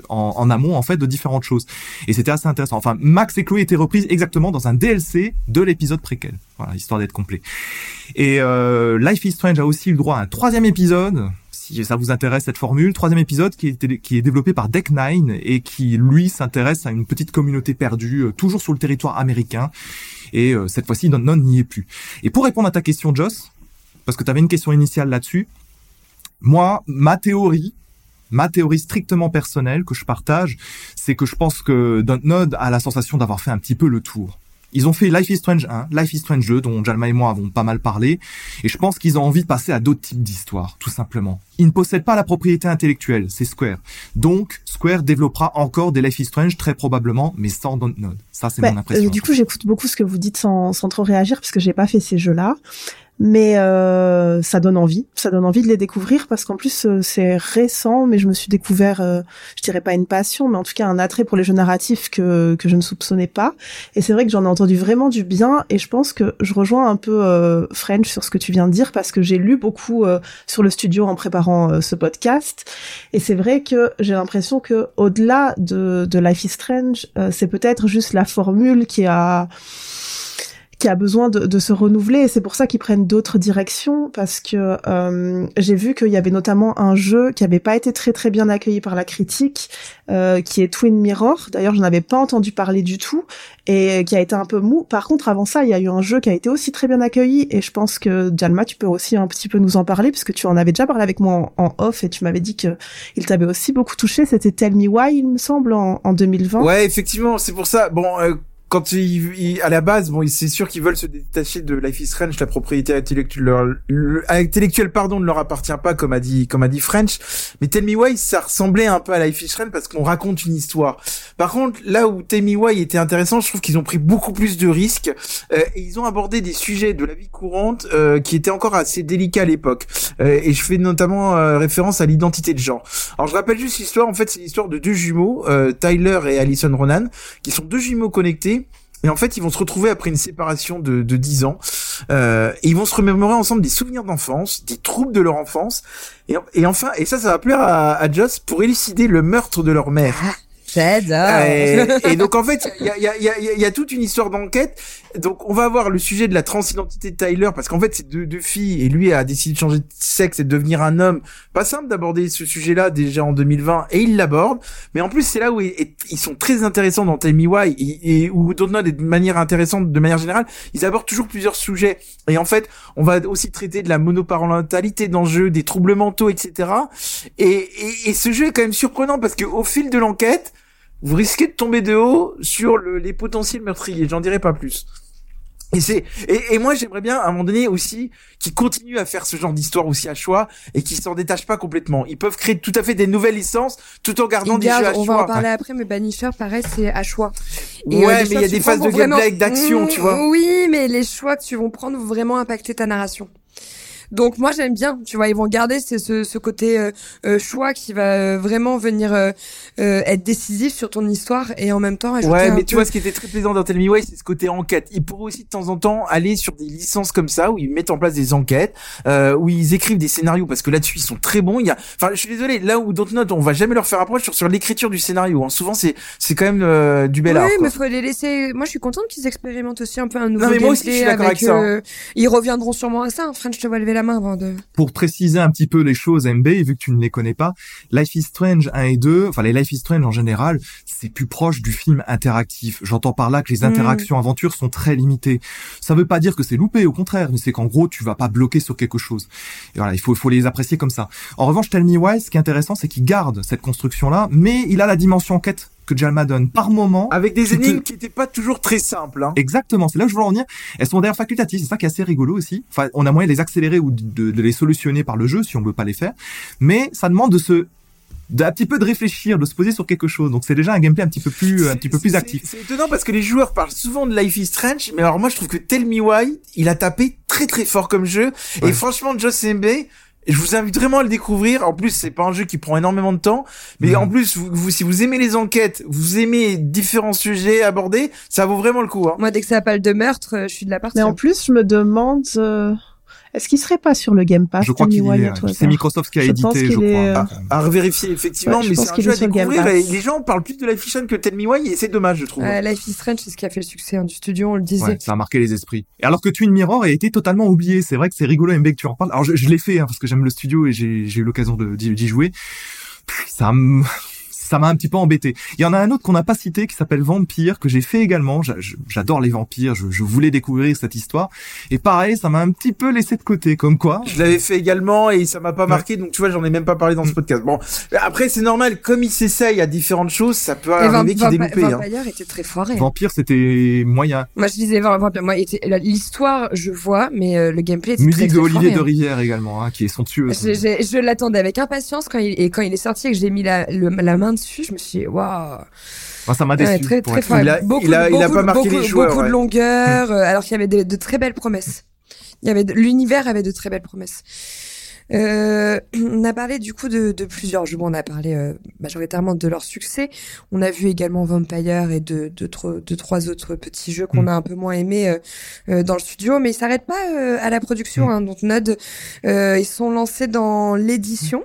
en, en amont en fait de différentes choses. Et c'était assez intéressant. Enfin Max et Chloé étaient reprises exactement dans un DLC de l'épisode préquel. Voilà histoire d'être complet. Et euh, Life is Strange a aussi eu le droit à un troisième épisode si ça vous intéresse cette formule, troisième épisode qui est, qui est développé par Deck Nine et qui lui s'intéresse à une petite communauté perdue euh, toujours sur le territoire américain. Et euh, cette fois-ci non n'y est plus. Et pour répondre à ta question Joss, parce que tu avais une question initiale là-dessus, moi ma théorie Ma théorie strictement personnelle que je partage, c'est que je pense que Dontnod a la sensation d'avoir fait un petit peu le tour. Ils ont fait Life is Strange 1, Life is Strange 2, dont Jalma et moi avons pas mal parlé, et je pense qu'ils ont envie de passer à d'autres types d'histoires, tout simplement. Ils ne possèdent pas la propriété intellectuelle, c'est Square. Donc, Square développera encore des Life is Strange, très probablement, mais sans Dontnod. Ça, c'est Ouais, mon impression. euh, du coup, j'écoute beaucoup ce que vous dites sans, sans trop réagir parce que j'ai pas fait ces jeux-là. Mais euh, ça donne envie, ça donne envie de les découvrir parce qu'en plus euh, c'est récent, mais je me suis découvert, euh, je dirais pas une passion, mais en tout cas un attrait pour les jeux narratifs que que je ne soupçonnais pas. Et c'est vrai que j'en ai entendu vraiment du bien, et je pense que je rejoins un peu euh, French sur ce que tu viens de dire parce que j'ai lu beaucoup euh, sur le studio en préparant ce podcast, et c'est vrai que j'ai l'impression que au-delà de de Life is Strange, c'est peut-être juste la formule qui a qui a besoin de, de se renouveler. Et c'est pour ça qu'ils prennent d'autres directions parce que euh, j'ai vu qu'il y avait notamment un jeu qui avait pas été très très bien accueilli par la critique euh, qui est Twin Mirror. D'ailleurs je n'avais pas entendu parler du tout et qui a été un peu mou. Par contre avant ça il y a eu un jeu qui a été aussi très bien accueilli et je pense que Jalma tu peux aussi un petit peu nous en parler puisque tu en avais déjà parlé avec moi en, off et tu m'avais dit que il t'avait aussi beaucoup touché. C'était Tell Me Why il me semble en, en 2020 Ouais, effectivement, c'est pour ça. Bon, euh, quand ils, ils- à la base, bon, c'est sûr qu'ils veulent se détacher de Life is Strange, la propriété intellectuelle, leur- le- intellectuelle, pardon, ne leur appartient pas, comme a dit, comme a dit French. Mais Tell Me Why, ça ressemblait un peu à Life is Strange parce qu'on raconte une histoire. Par contre, là où Tell Me Why était intéressant, je trouve qu'ils ont pris beaucoup plus de risques euh, et ils ont abordé des sujets de la vie courante euh, qui étaient encore assez délicats à l'époque. Euh, et je fais notamment euh, référence à l'identité de genre. Alors je rappelle juste l'histoire. En fait, c'est l'histoire de deux jumeaux, euh, Tyler et Alison Ronan, qui sont deux jumeaux connectés. Et en fait, ils vont se retrouver après une séparation de, de 10 ans. Euh, et ils vont se remémorer ensemble des souvenirs d'enfance, des troubles de leur enfance. Et, et enfin, et ça, ça va plaire à, à Joss pour élucider le meurtre de leur mère. J'adore. Et, donc en fait, il y a, y, a, y, a, y a toute une histoire d'enquête. Donc on va avoir le sujet de la transidentité de Tyler parce qu'en fait c'est deux, deux filles et lui a décidé de changer de sexe et de devenir un homme. Pas simple d'aborder ce sujet-là déjà en 2020 et il l'aborde. Mais en plus c'est là où ils, sont très intéressants dans Tell Why et, et où Dontnod est de manière intéressante de manière générale. Ils abordent toujours plusieurs sujets et en fait on va aussi traiter de la monoparentalité dans le jeu, des troubles mentaux, etc. Et, et, et ce jeu est quand même surprenant parce que au fil de l'enquête vous risquez de tomber de haut sur le- les potentiels meurtriers. J'en dirai pas plus. Et c'est et, et moi j'aimerais bien à un moment donné aussi qu'ils continuent à faire ce genre d'histoire aussi à choix et qu'ils s'en détachent pas complètement. Ils peuvent créer tout à fait des nouvelles licences tout en gardant des jeux à on va en choix. parler après, mais Banisher, pareil, c'est à choix. Ouais, euh, mais il y choix a des phases de vraiment- gameplay d'action, Mmh, tu vois. Oui, mais les choix que tu vont prendre vont vraiment impacter ta narration. Donc moi j'aime bien, tu vois, ils vont garder ce, ce, ce côté euh, euh, choix qui va euh, vraiment venir euh, euh, être décisif sur ton histoire et en même temps Ouais, mais peu- tu vois, ce qui était très plaisant dans Tell Me Why, c'est ce côté enquête. Ils pourraient aussi de temps en temps aller sur des licences comme ça, où ils mettent en place des enquêtes, euh, où ils écrivent des scénarios, parce que là-dessus, ils sont très bons. Il y a, enfin, je suis désolé, là où Dontnod, on va jamais leur faire approche sur, sur l'écriture du scénario. hein. Souvent, c'est, c'est quand même euh, du bel oui, art. quoi. mais faut les laisser. Moi, je suis contente qu'ils expérimentent aussi un peu un nouveau mais moi aussi, je suis d'accord avec, ça, hein. Ils reviendront sûrement à ça. hein. French, je te vois lever la main avant de. Pour préciser un petit peu les choses, MB, vu que tu ne les connais pas, Life is Strange 1 et 2, enfin les Life is Strange en général, c'est plus proche du film interactif. J'entends par là que les Mm. interactions aventures sont très limitées. Ça veut pas dire que c'est loupé, au contraire, mais c'est qu'en gros, tu vas pas bloquer sur quelque chose. Et voilà, il faut, il faut les apprécier comme ça. En revanche, Tell Me Why, ce qui est intéressant, c'est qu'il garde cette construction-là, mais il a la dimension enquête que Jalma donne. Par moment, Avec des énigmes qui étaient pas toujours très simples. Hein. Exactement, c'est là que je voulais en venir. Elles sont d'ailleurs facultatives, c'est ça qui est assez rigolo aussi. Enfin, on a moyen de les accélérer ou de, de les solutionner par le jeu si on veut pas les faire, mais ça demande de se d'un petit peu de réfléchir, de se poser sur quelque chose. Donc c'est déjà un gameplay un petit peu plus un petit peu plus actif. C'est étonnant parce que les joueurs parlent souvent de Life is Strange, mais alors moi je trouve que Tell Me Why, il a tapé très très fort comme jeu. Ouais. Et franchement, Joss Je vous invite vraiment à le découvrir. En plus, c'est pas un jeu qui prend énormément de temps, mais Mhm. en plus, vous, vous- si vous aimez les enquêtes, vous aimez différents sujets abordés, ça vaut vraiment le coup. Hein. Moi, dès que ça parle de meurtre, euh, je suis de la partie. Mais en plus, je me demande, euh, est-ce qu'il serait pas sur le Game Pass je crois Tell qu'il. Work C'est Microsoft qui a Je édité, je est, crois. euh, À, à revérifier effectivement, Ouais, je mais c'est un qu'il jeu à découvrir et les gens parlent plus de Life is Strange que Tell Me Why et c'est dommage, je trouve. Euh, Life is Strange, c'est ce qui a fait le succès hein, du studio, on le disait. Ouais, ça a marqué les esprits. Et alors que Twin Mirror a été totalement oublié. C'est vrai que c'est rigolo, MB, que tu en parles. Alors je, je l'ai fait hein, parce que j'aime le studio et j'ai eu l'occasion de- d'y jouer. Ça me- ça m'a un petit peu embêté. Il y en a un autre qu'on n'a pas cité qui s'appelle Vampire que j'ai fait également. J'adore les vampires. Je, je voulais découvrir cette histoire. Et pareil, ça m'a un petit peu laissé de côté. Comme quoi. Je l'avais fait également et ça m'a pas marqué, donc tu vois, j'en ai même pas parlé dans ce Mm. podcast. Bon, après c'est normal, comme il s'essaye à différentes choses, ça peut arriver qu'il Vamp- loupé. Hein. Vampire était très foiré. hein. Vampire, c'était moyen. Moi, je disais Vamp- Vampire. Moi, l'histoire, je vois, mais euh, le gameplay était très, Musique très de Olivier foiré, de hein. Rivière également, hein, qui est somptueuse. Je, je- je l'attendais avec impatience quand il, et quand il est sorti et que j'ai mis la, le- la main dessus, je me suis dit, waouh. Ça m'a déçu. Ouais, très, très. Il a- beaucoup, il a- il a beaucoup- pas marqué beaucoup, les joueurs, Beaucoup ouais. de longueur, euh, alors qu'il y avait de, de très belles promesses. Il y avait l'univers avait de très belles promesses. Euh, on a parlé du coup de, de plusieurs jeux. On a parlé euh, majoritairement de leur succès. On a vu également Vampire et de, de, de trois autres petits jeux qu'on Mm. a un peu moins aimés euh, euh, dans le studio, mais ils s'arrêtent pas euh, à la production. Mm. Hein, donc Node, ils sont lancés dans l'édition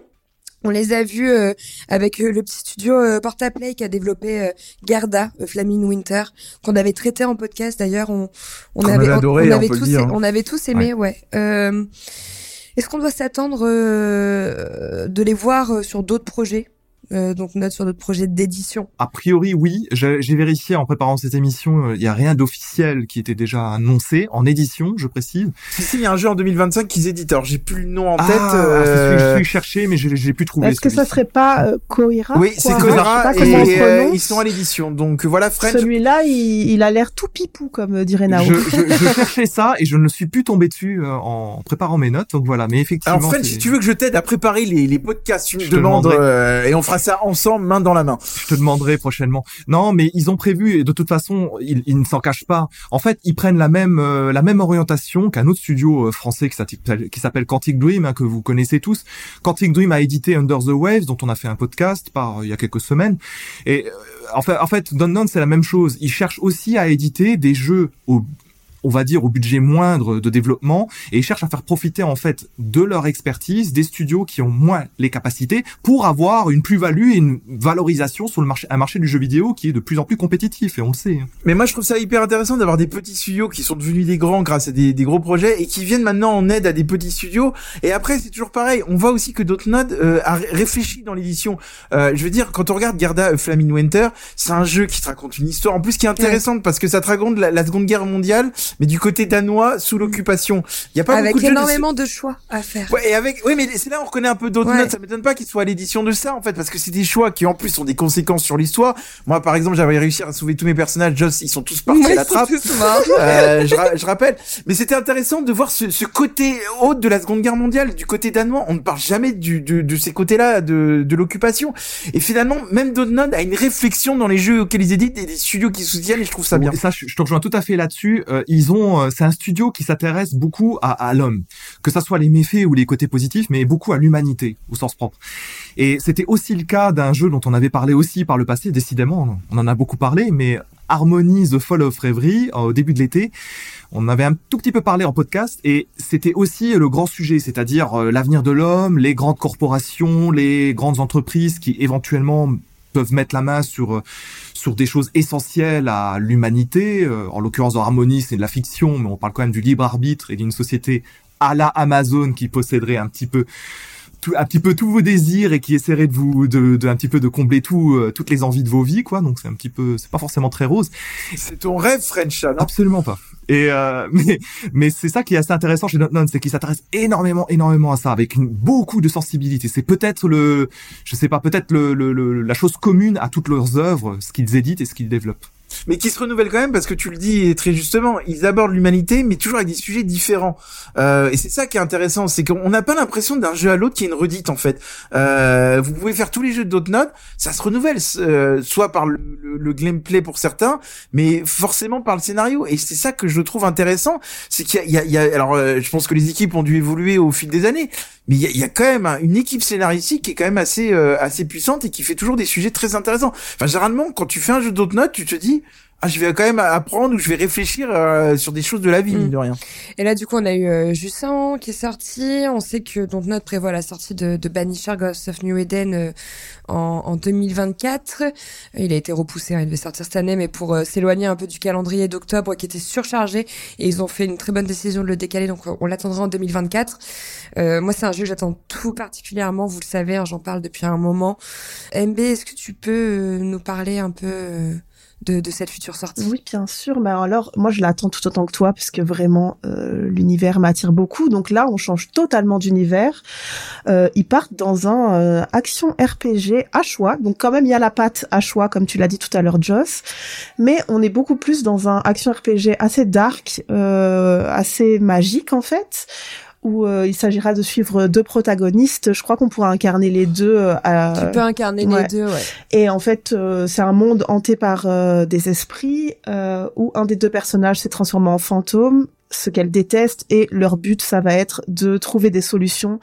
On les a vus euh, avec euh, le petit studio euh, Portaplay qui a développé euh, Garda, euh, Flaming Winter, qu'on avait traité en podcast d'ailleurs. On, on avait, avait adoré, on, on avait tous, dire, hein. on avait tous aimé, ouais. Euh, Est-ce qu'on doit s'attendre euh, de les voir sur d'autres projets? Euh, donc note sur d'autres projets d'édition. A priori, oui. J'ai vérifié en préparant cette émission, euh, il y a rien d'officiel qui était déjà annoncé en édition, je précise. Si, si, il y a un jeu en 2025 qu'ils éditent. Alors, j'ai plus le nom en ah, tête. c'est celui que euh, je suis cherché, mais je j'ai pu trouver. Est-ce que ça serait pas euh, Oui, c'est pas et euh, ils sont à l'édition. Donc voilà, French. Celui-là, il, il a l'air tout pipou, comme euh, dirait Nao. je, je, je cherchais ça et je ne suis plus tombé dessus euh, en préparant mes notes. Donc voilà, mais effectivement. Alors French, c'est- si tu veux que je t'aide à préparer les, les podcasts, tu me Je te demandes euh, et on fera ça ensemble, main dans la main. Je te demanderai prochainement. Non, mais ils ont prévu, et de toute façon, ils, ne s'en cachent pas. En fait, ils prennent la même euh, la même orientation qu'un autre studio euh, français qui s'appelle- Quantic Dream, hein, que vous connaissez tous. Quantic Dream a édité Under the Waves, dont on a fait un podcast par euh, il y a quelques semaines. Et euh, en fait, en fait, Donnen, c'est la même chose. Ils cherchent aussi à éditer des jeux au on va dire au budget moindre de développement et cherchent à faire profiter en fait de leur expertise des studios qui ont moins les capacités pour avoir une plus-value et une valorisation sur le marché un marché du jeu vidéo qui est de plus en plus compétitif et on le sait. hein. Mais moi, je trouve ça hyper intéressant d'avoir des petits studios qui sont devenus des grands grâce à des, gros projets et qui viennent maintenant en aide à des petits studios. Et après, c'est toujours pareil. On voit aussi que Dotnod euh, a ré- réfléchi dans l'édition. Euh, je veux dire, quand on regarde Garda euh, Flaming Winter, c'est un jeu qui te raconte une histoire en plus qui est intéressante parce que ça te raconte la Seconde Guerre mondiale, mais du côté danois sous l'occupation. Il y a pas Avec beaucoup de jeux de énormément de choix à faire. Ouais, et avec, oui, mais c'est là où on reconnaît un peu d'autres Ouais. notes. Ça m'étonne pas qu'il soit à l'édition de ça, en fait, parce que c'est des choix qui, en plus, ont des conséquences sur l'histoire. Moi, par exemple, j'avais réussi à sauver tous mes personnages. Joss, ils sont tous partis à la trappe. Euh, je, ra- je rappelle. Mais c'était intéressant de voir ce, ce côté haut de la Seconde Guerre mondiale, du côté danois. On ne parle jamais du, de, de ces côtés-là de, de l'occupation. Et finalement, même Dotnod a une réflexion dans les jeux auxquels ils éditent et des studios qui soutiennent, et je trouve ça bien. Et ça, je, je te rejoins tout à fait là-dessus. Euh, ils euh, c'est un studio qui s'intéresse beaucoup à, l'homme, que ça soit les méfaits ou les côtés positifs, mais beaucoup à l'humanité au sens propre. Et c'était aussi le cas d'un jeu dont on avait parlé aussi par le passé. Décidément, on en a beaucoup parlé, mais Harmony the Fall of Reverie euh, au début de l'été. On avait un tout petit peu parlé en podcast et c'était aussi le grand sujet, c'est-à-dire euh, l'avenir de l'homme, les grandes corporations, les grandes entreprises qui éventuellement peuvent mettre la main sur euh, sur des choses essentielles à l'humanité. Euh, en l'occurrence, dans Harmony, c'est de la fiction, mais on parle quand même du libre arbitre et d'une société à la Amazon qui posséderait un petit peu tout, un petit peu tous vos désirs et qui essaierait de vous de, de un petit peu de combler tout euh, toutes les envies de vos vies quoi. Donc c'est un petit peu c'est pas forcément très rose. C'est ton rêve, French, absolument pas et euh, mais mais c'est ça qui est assez intéressant chez Notnon c'est qu'il s'intéresse énormément énormément à ça avec beaucoup de sensibilité. C'est peut-être le je sais pas peut-être le, le, le- la chose commune à toutes leurs œuvres ce qu'ils éditent et ce qu'ils développent mais qui se renouvellent quand même parce que tu le dis très justement, ils abordent l'humanité mais toujours avec des sujets différents. Euh, et c'est ça qui est intéressant, c'est qu'on n'a pas l'impression d'un jeu à l'autre qui est une redite en fait. Euh, vous pouvez faire tous les jeux de Dotnod, ça se renouvelle, euh, soit par le, le, le gameplay pour certains, mais forcément par le scénario. Et c'est ça que je trouve intéressant, c'est qu'il y y y a- alors euh, je pense que les équipes ont dû évoluer au fil des années, mais il y a, il y a quand même une équipe scénaristique qui est quand même assez euh, assez puissante et qui fait toujours des sujets très intéressants. Enfin généralement quand tu fais un jeu de Dotnod, tu te dis ah, je vais quand même apprendre ou je vais réfléchir euh, sur des choses de la vie, Mm. mine de rien. Et là, du coup, on a eu euh, Jussan qui est sorti. On sait que Dontnod prévoit la sortie de, de Banisher Ghost of New Eden euh, en, en 2024. Il a été repoussé, hein, il devait sortir cette année, mais pour euh, s'éloigner un peu du calendrier d'octobre qui était surchargé. Et ils ont fait une très bonne décision de le décaler, donc on l'attendra en 2024. Euh, moi, c'est un jeu que j'attends tout particulièrement, vous le savez, hein, j'en parle depuis un moment. MB, est-ce que tu peux euh, nous parler un peu euh, de, de cette future sortie Oui, bien sûr. Mais alors, moi, je l'attends tout autant que toi, parce que vraiment, euh, l'univers m'attire beaucoup. Donc là, on change totalement d'univers. Euh, ils partent dans un euh, action RPG à choix. Donc quand même, il y a la patte à choix, comme tu l'as dit tout à l'heure, Joss. Mais on est beaucoup plus dans un action RPG assez dark, euh, assez magique en fait où euh, il s'agira de suivre deux protagonistes. Je crois qu'on pourra incarner les deux. euh, Tu peux incarner ouais. les deux, ouais. et en fait, euh, c'est un monde hanté par euh, des esprits euh, où un des deux personnages s'est transformé en fantôme, ce qu'elle déteste, et leur but, ça va être de trouver des solutions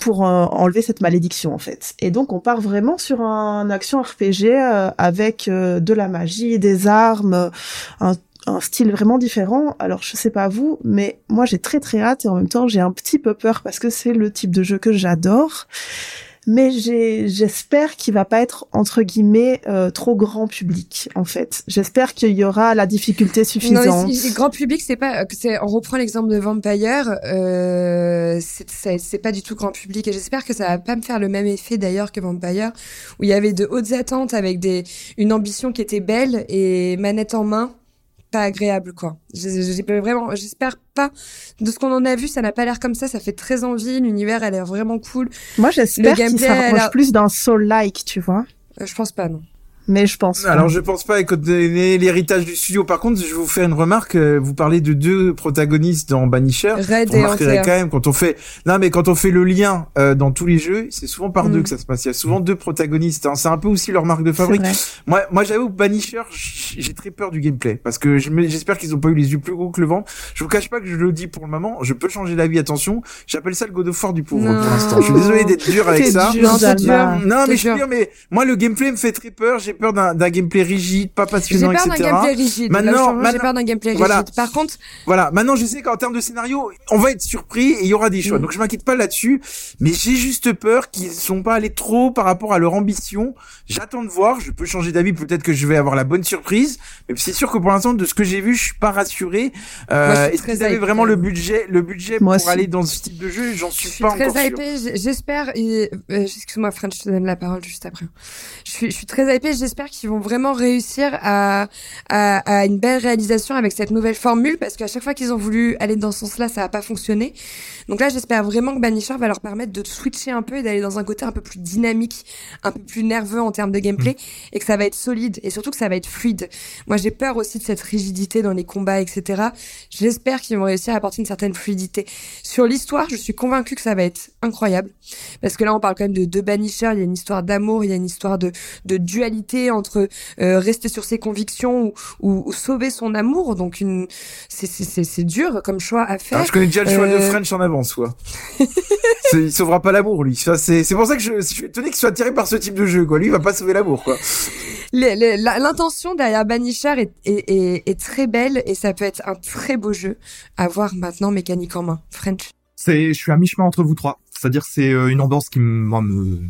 pour euh, enlever cette malédiction, en fait. Et donc, on part vraiment sur un action RPG euh, avec euh, de la magie, des armes, un un style vraiment différent. Alors, je sais pas vous, mais moi, j'ai très très hâte et en même temps, j'ai un petit peu peur parce que c'est le type de jeu que j'adore. mais j'espère qu'il va pas être entre guillemets euh, trop grand public en fait. J'espère qu'il y aura la difficulté suffisante. Non, mais grand public, c'est pas. On reprend l'exemple de Vampire. Euh, c'est pas du tout grand public, et j'espère que ça va pas me faire le même effet d'ailleurs que Vampire, où il y avait de hautes attentes avec des une ambition qui était belle et manette en main, pas agréable quoi. J'ai vraiment. J'espère pas. De ce qu'on en a vu, ça n'a pas l'air comme ça. Ça fait très envie. L'univers a l'air vraiment cool. Moi, j'espère Le qu'il alors- plus d'un Soul-like, tu vois. Euh, je pense pas non. Mais je pense. pas. Alors je pense pas donné l'héritage du studio. Par contre, je vais vous faire une remarque. euh, Vous parlez de deux protagonistes dans Banisher. Red remarquerez Antea. quand même quand on fait non mais quand on fait le lien euh, dans tous les jeux, c'est souvent par Mm. deux que ça se passe. Il y a souvent deux protagonistes. hein. C'est un peu aussi leur marque de fabrique. Moi, moi, j'avoue, que Banisher, j'ai très peur du gameplay parce que je j'espère qu'ils ont pas eu les yeux plus gros que le vent. Je vous cache pas que je le dis pour le moment. Je peux changer d'avis. Attention, j'appelle ça le God of War du pauvre Non. pour l'instant. Je suis désolé d'être dur avec ça. dur, Non, c'est Jalma. dur. Non, mais je suis mais moi, le gameplay me fait très peur. J'ai peur d'un gameplay rigide, pas J'ai passionnant, peur d'un etc. gameplay rigide. Maintenant- J'ai peur d'un gameplay rigide. voilà. Par contre, Voilà. Maintenant, je sais qu'en termes de scénario, on va être surpris et il y aura des choix. Mm. Donc, je m'inquiète pas là-dessus. Mais j'ai juste peur qu'ils sont pas allés trop par rapport à leur ambition. J'attends de voir. Je peux changer d'avis. Peut-être que je vais avoir la bonne surprise. Mais c'est sûr que pour l'instant, de ce que j'ai vu, je suis pas rassuré. Euh, suis Est-ce très qu'ils avaient vraiment le budget, le budget Moi pour aussi. aller dans ce type de jeu? J'en je suis suis pas très encore hypée. J'espère. et- euh, Excuse-moi, French, je te donne la parole juste après. Je suis, je suis très hypée. J'espère qu'ils vont vraiment réussir à, à, à une belle réalisation avec cette nouvelle formule, parce qu'à chaque fois qu'ils ont voulu aller dans ce sens-là, ça n'a pas fonctionné. Donc là, j'espère vraiment que Banisher va leur permettre de switcher un peu et d'aller dans un côté un peu plus dynamique, un peu plus nerveux en termes de gameplay, et que ça va être solide et surtout que ça va être fluide. Moi, j'ai peur aussi de cette rigidité dans les combats, etc. J'espère qu'ils vont réussir à apporter une certaine fluidité. Sur l'histoire, je suis convaincue que ça va être incroyable. Parce que là, on parle quand même de deux banishers. Il y a une histoire d'amour, il y a une histoire de, de dualité entre euh, rester sur ses convictions ou, ou, ou sauver son amour. Donc, une, c'est, c'est, c'est, c'est dur comme choix à faire. Alors, je connais déjà le choix de Euh, French en avance, quoi. Il sauvera pas l'amour, lui. C'est, pour ça que je, je suis étonné qu'il soit attiré par ce type de jeu, quoi. Lui, il va pas sauver l'amour, quoi. L'intention derrière Banisher est, est, est, est très belle et ça peut être un très beau jeu à voir maintenant mécanique en main. French. C'est, je suis à mi-chemin entre vous trois. C'est-à-dire c'est euh, une ambiance qui,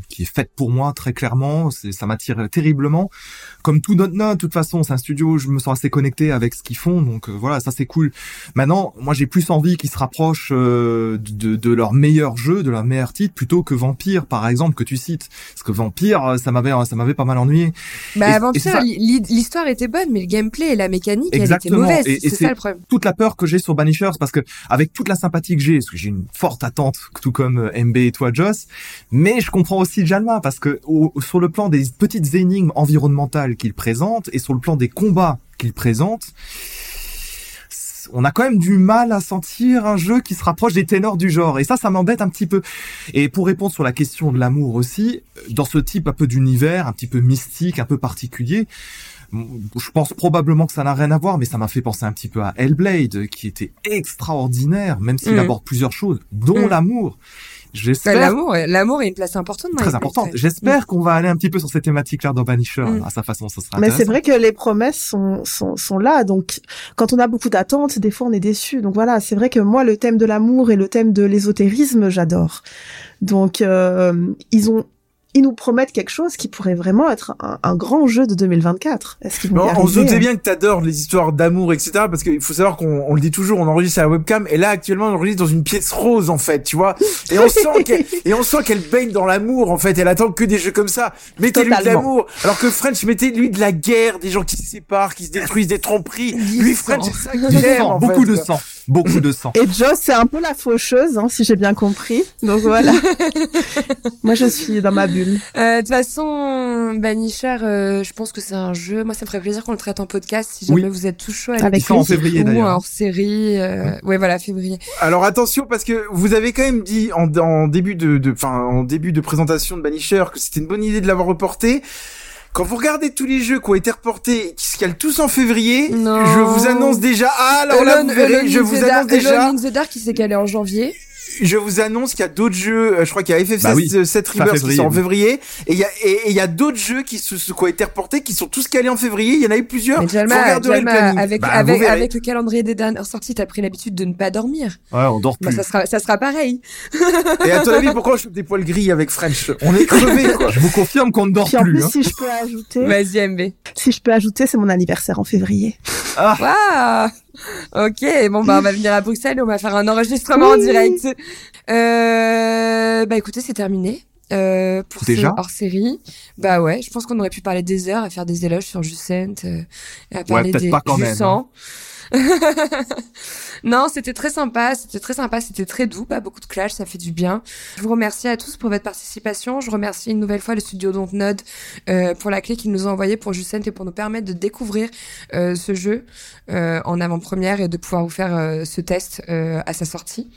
qui est faite pour moi très clairement. Ça m'attire terriblement. Comme tout notre de toute façon, c'est un studio. où Je me sens assez connecté avec ce qu'ils font, donc euh, voilà, ça c'est cool. Maintenant, moi j'ai plus envie qu'ils se rapprochent euh, de, de leur meilleur jeu, de leur meilleur titre, plutôt que Vampire, par exemple, que tu cites. Parce que Vampire, euh, ça m'avait, ça m'avait pas mal ennuyé. Bah, li- l'histoire était bonne, mais le gameplay et la mécanique, Exactement. elle était mauvaise. C'est ça le problème. toute la peur que j'ai sur Banishers parce que avec toute la sympathie que j'ai, parce que j'ai une forte attente, tout comme MB et toi Joss, mais je comprends aussi Jalma parce que au- sur le plan des petites énigmes environnementales qu'il présente et sur le plan des combats qu'il présente, on a quand même du mal à sentir un jeu qui se rapproche des ténors du genre et ça ça m'embête un petit peu. Et pour répondre sur la question de l'amour aussi, dans ce type un peu d'univers, un petit peu mystique, un peu particulier, je pense probablement que ça n'a rien à voir, mais ça m'a fait penser un petit peu à Hellblade, qui était extraordinaire, même s'il Mm. aborde plusieurs choses, dont Mm. l'amour. Bah, J'espère, L'amour, l'amour est une place importante. dans très importante. J'espère qu'on va aller un petit peu sur cette thématique-là dans Banisher, Mm. à sa façon, ça sera Mais c'est vrai que les promesses sont, sont, sont là. Donc, quand on a beaucoup d'attentes, des fois, on est déçu. Donc voilà, c'est vrai que moi, le thème de l'amour et le thème de l'ésotérisme, j'adore. Donc, euh, ils ont, ils nous promettent quelque chose qui pourrait vraiment être un, un grand jeu de 2024. Est-ce qu'ils vont on, se doutait bien que t'adores les histoires d'amour, etc. Parce qu'il faut savoir qu'on on le dit toujours, on enregistre à la webcam, et là actuellement on enregistre dans une pièce rose en fait, tu vois. Et on sent qu'elle, et on sent qu'elle baigne dans l'amour en fait. Elle attend que des jeux comme ça. Mettez-lui de l'amour. Alors que French, mettez-lui de la guerre, des gens qui se séparent, qui se détruisent, des tromperies. Lui. French, c'est ça qu'il aime. beaucoup fait, de quoi. sang, beaucoup de sang. Et Joss, c'est un peu la faucheuse, hein, si j'ai bien compris. Donc voilà. moi, je suis dans ma bulle. Euh, De toute façon, Banisher, euh, je pense que c'est un jeu. Moi, ça me ferait plaisir qu'on le traite en podcast si Oui. jamais vous êtes tout chaud. Avec sort en février ou d'ailleurs. hors série. Euh... Ouais, voilà, février. Alors attention parce que vous avez quand même dit en, en début de, de, enfin en début de présentation de Banisher que c'était une bonne idée de l'avoir reporté. Quand vous regardez tous les jeux qui ont été reportés qui se calent tous en février, Non. je vous annonce déjà. Ah alors là vous verrez, je vous annonce Dark- déjà. Alone in the Dark, qui s'est calé en janvier. Je vous annonce qu'il y a d'autres jeux. euh, Je crois qu'il y a FF7 Bah oui, 7 fin Rebirth qui février, sort en février, et il y a et et il y a d'autres jeux qui se qui ont été reportés, qui sont tous calés en février. Il y en a eu plusieurs. Mais Vous Jalma, regarderez Jalma, le planning. avec, Bah, avec, le calendrier des dernières sorties, t'as pris l'habitude de ne pas dormir. Ouais, on dort Bah, plus. ça sera, ça sera pareil. Et à ton avis, pourquoi je fais des poils gris avec French On est crevés, quoi. Je vous confirme qu'on ne dort Puis en plus. plus, hein. si je peux ajouter, Vas-y, MB. si je peux ajouter, c'est mon anniversaire en février. Waouh Ok, bon bah on va venir à Bruxelles et on va faire un enregistrement en direct. Euh, bah écoutez, c'est terminé. Euh, pour Déjà hors série, bah ouais, je pense qu'on aurait pu parler des heures à faire des éloges sur Jucent, euh, à parler peut-être des pas quand même, Jussans. non, c'était très sympa, c'était très sympa, c'était très doux, pas beaucoup de clash, ça fait du bien. Je vous remercie à tous pour votre participation. Je remercie une nouvelle fois le studio Dontnod euh, pour la clé qu'ils nous ont envoyée pour Jucent et pour nous permettre de découvrir euh, ce jeu euh, en avant-première et de pouvoir vous faire ce test à sa sortie.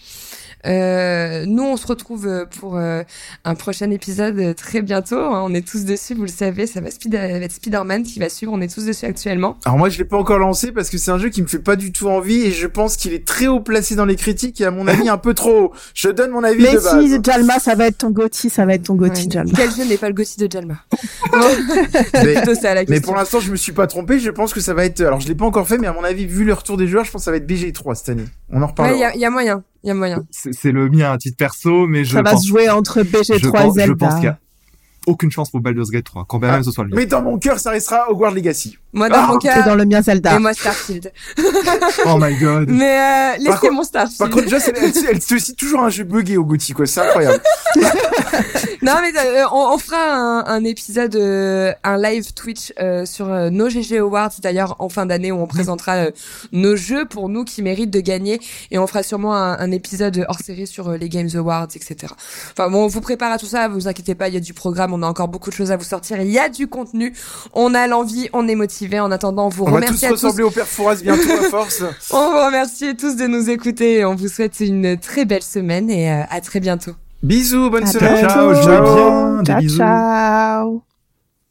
Euh, nous, on se retrouve euh, pour euh, un prochain épisode euh, très bientôt. hein. On est tous dessus, vous le savez. Ça va, être Spider-Man qui va suivre. On est tous dessus actuellement. Alors moi, je l'ai pas encore lancé parce que c'est un jeu qui me fait pas du tout envie et je pense qu'il est très haut placé dans les critiques et à mon avis un peu trop haut. Je donne mon avis Mais de base. si, Jalma, ça va être ton Gotti, ça va être ton Gotti, Ouais. Jalma. Quel jeu n'est pas le Gotti de Jalma Mais- Plutôt ça la Mais pour l'instant, je me suis pas trompé. Je pense que ça va être. Alors, je l'ai pas encore fait, mais à mon avis, vu le retour des joueurs, je pense que ça va être BG3 cette année. On en Ouais, reparlera. il y a, y a moyen. Il y a moyen. C'est le mien à titre perso, mais je Ça va pense, se jouer entre je BG3 et pense, je Zelda. pense qu'il y a aucune chance pour Baldur's Gate 3, quand bien Ah, même ce soit le mien. Mais dans mon cœur, ça restera Hogwarts Legacy. Moi, dans Ah, mon C'est cas, dans le mien Zelda. et moi Starfield. Oh my god. Mais euh, laissez contre- mon Starfield. Par contre, Joss, elle, elle, elle se cite toujours un jeu buggé au Gauthier, quoi. C'est incroyable. Non mais euh, on, on fera un, un épisode, euh, un live Twitch euh, sur euh, nos GG Awards d'ailleurs en fin d'année où on présentera euh, nos jeux pour nous qui méritent de gagner et on fera sûrement un, un épisode hors série sur euh, les Games Awards etc. Enfin bon on vous prépare à tout ça, vous inquiétez pas, il y a du programme, on a encore beaucoup de choses à vous sortir, il y a du contenu, on a l'envie, on est motivé. En attendant on vous On va tous remercie ressembler au père Fouras bientôt à force. on vous remercie tous de nous écouter et on vous souhaite une très belle semaine et euh, à très bientôt. Bisous, bonne À semaine. Ciao, des Ciao, bisous. ciao.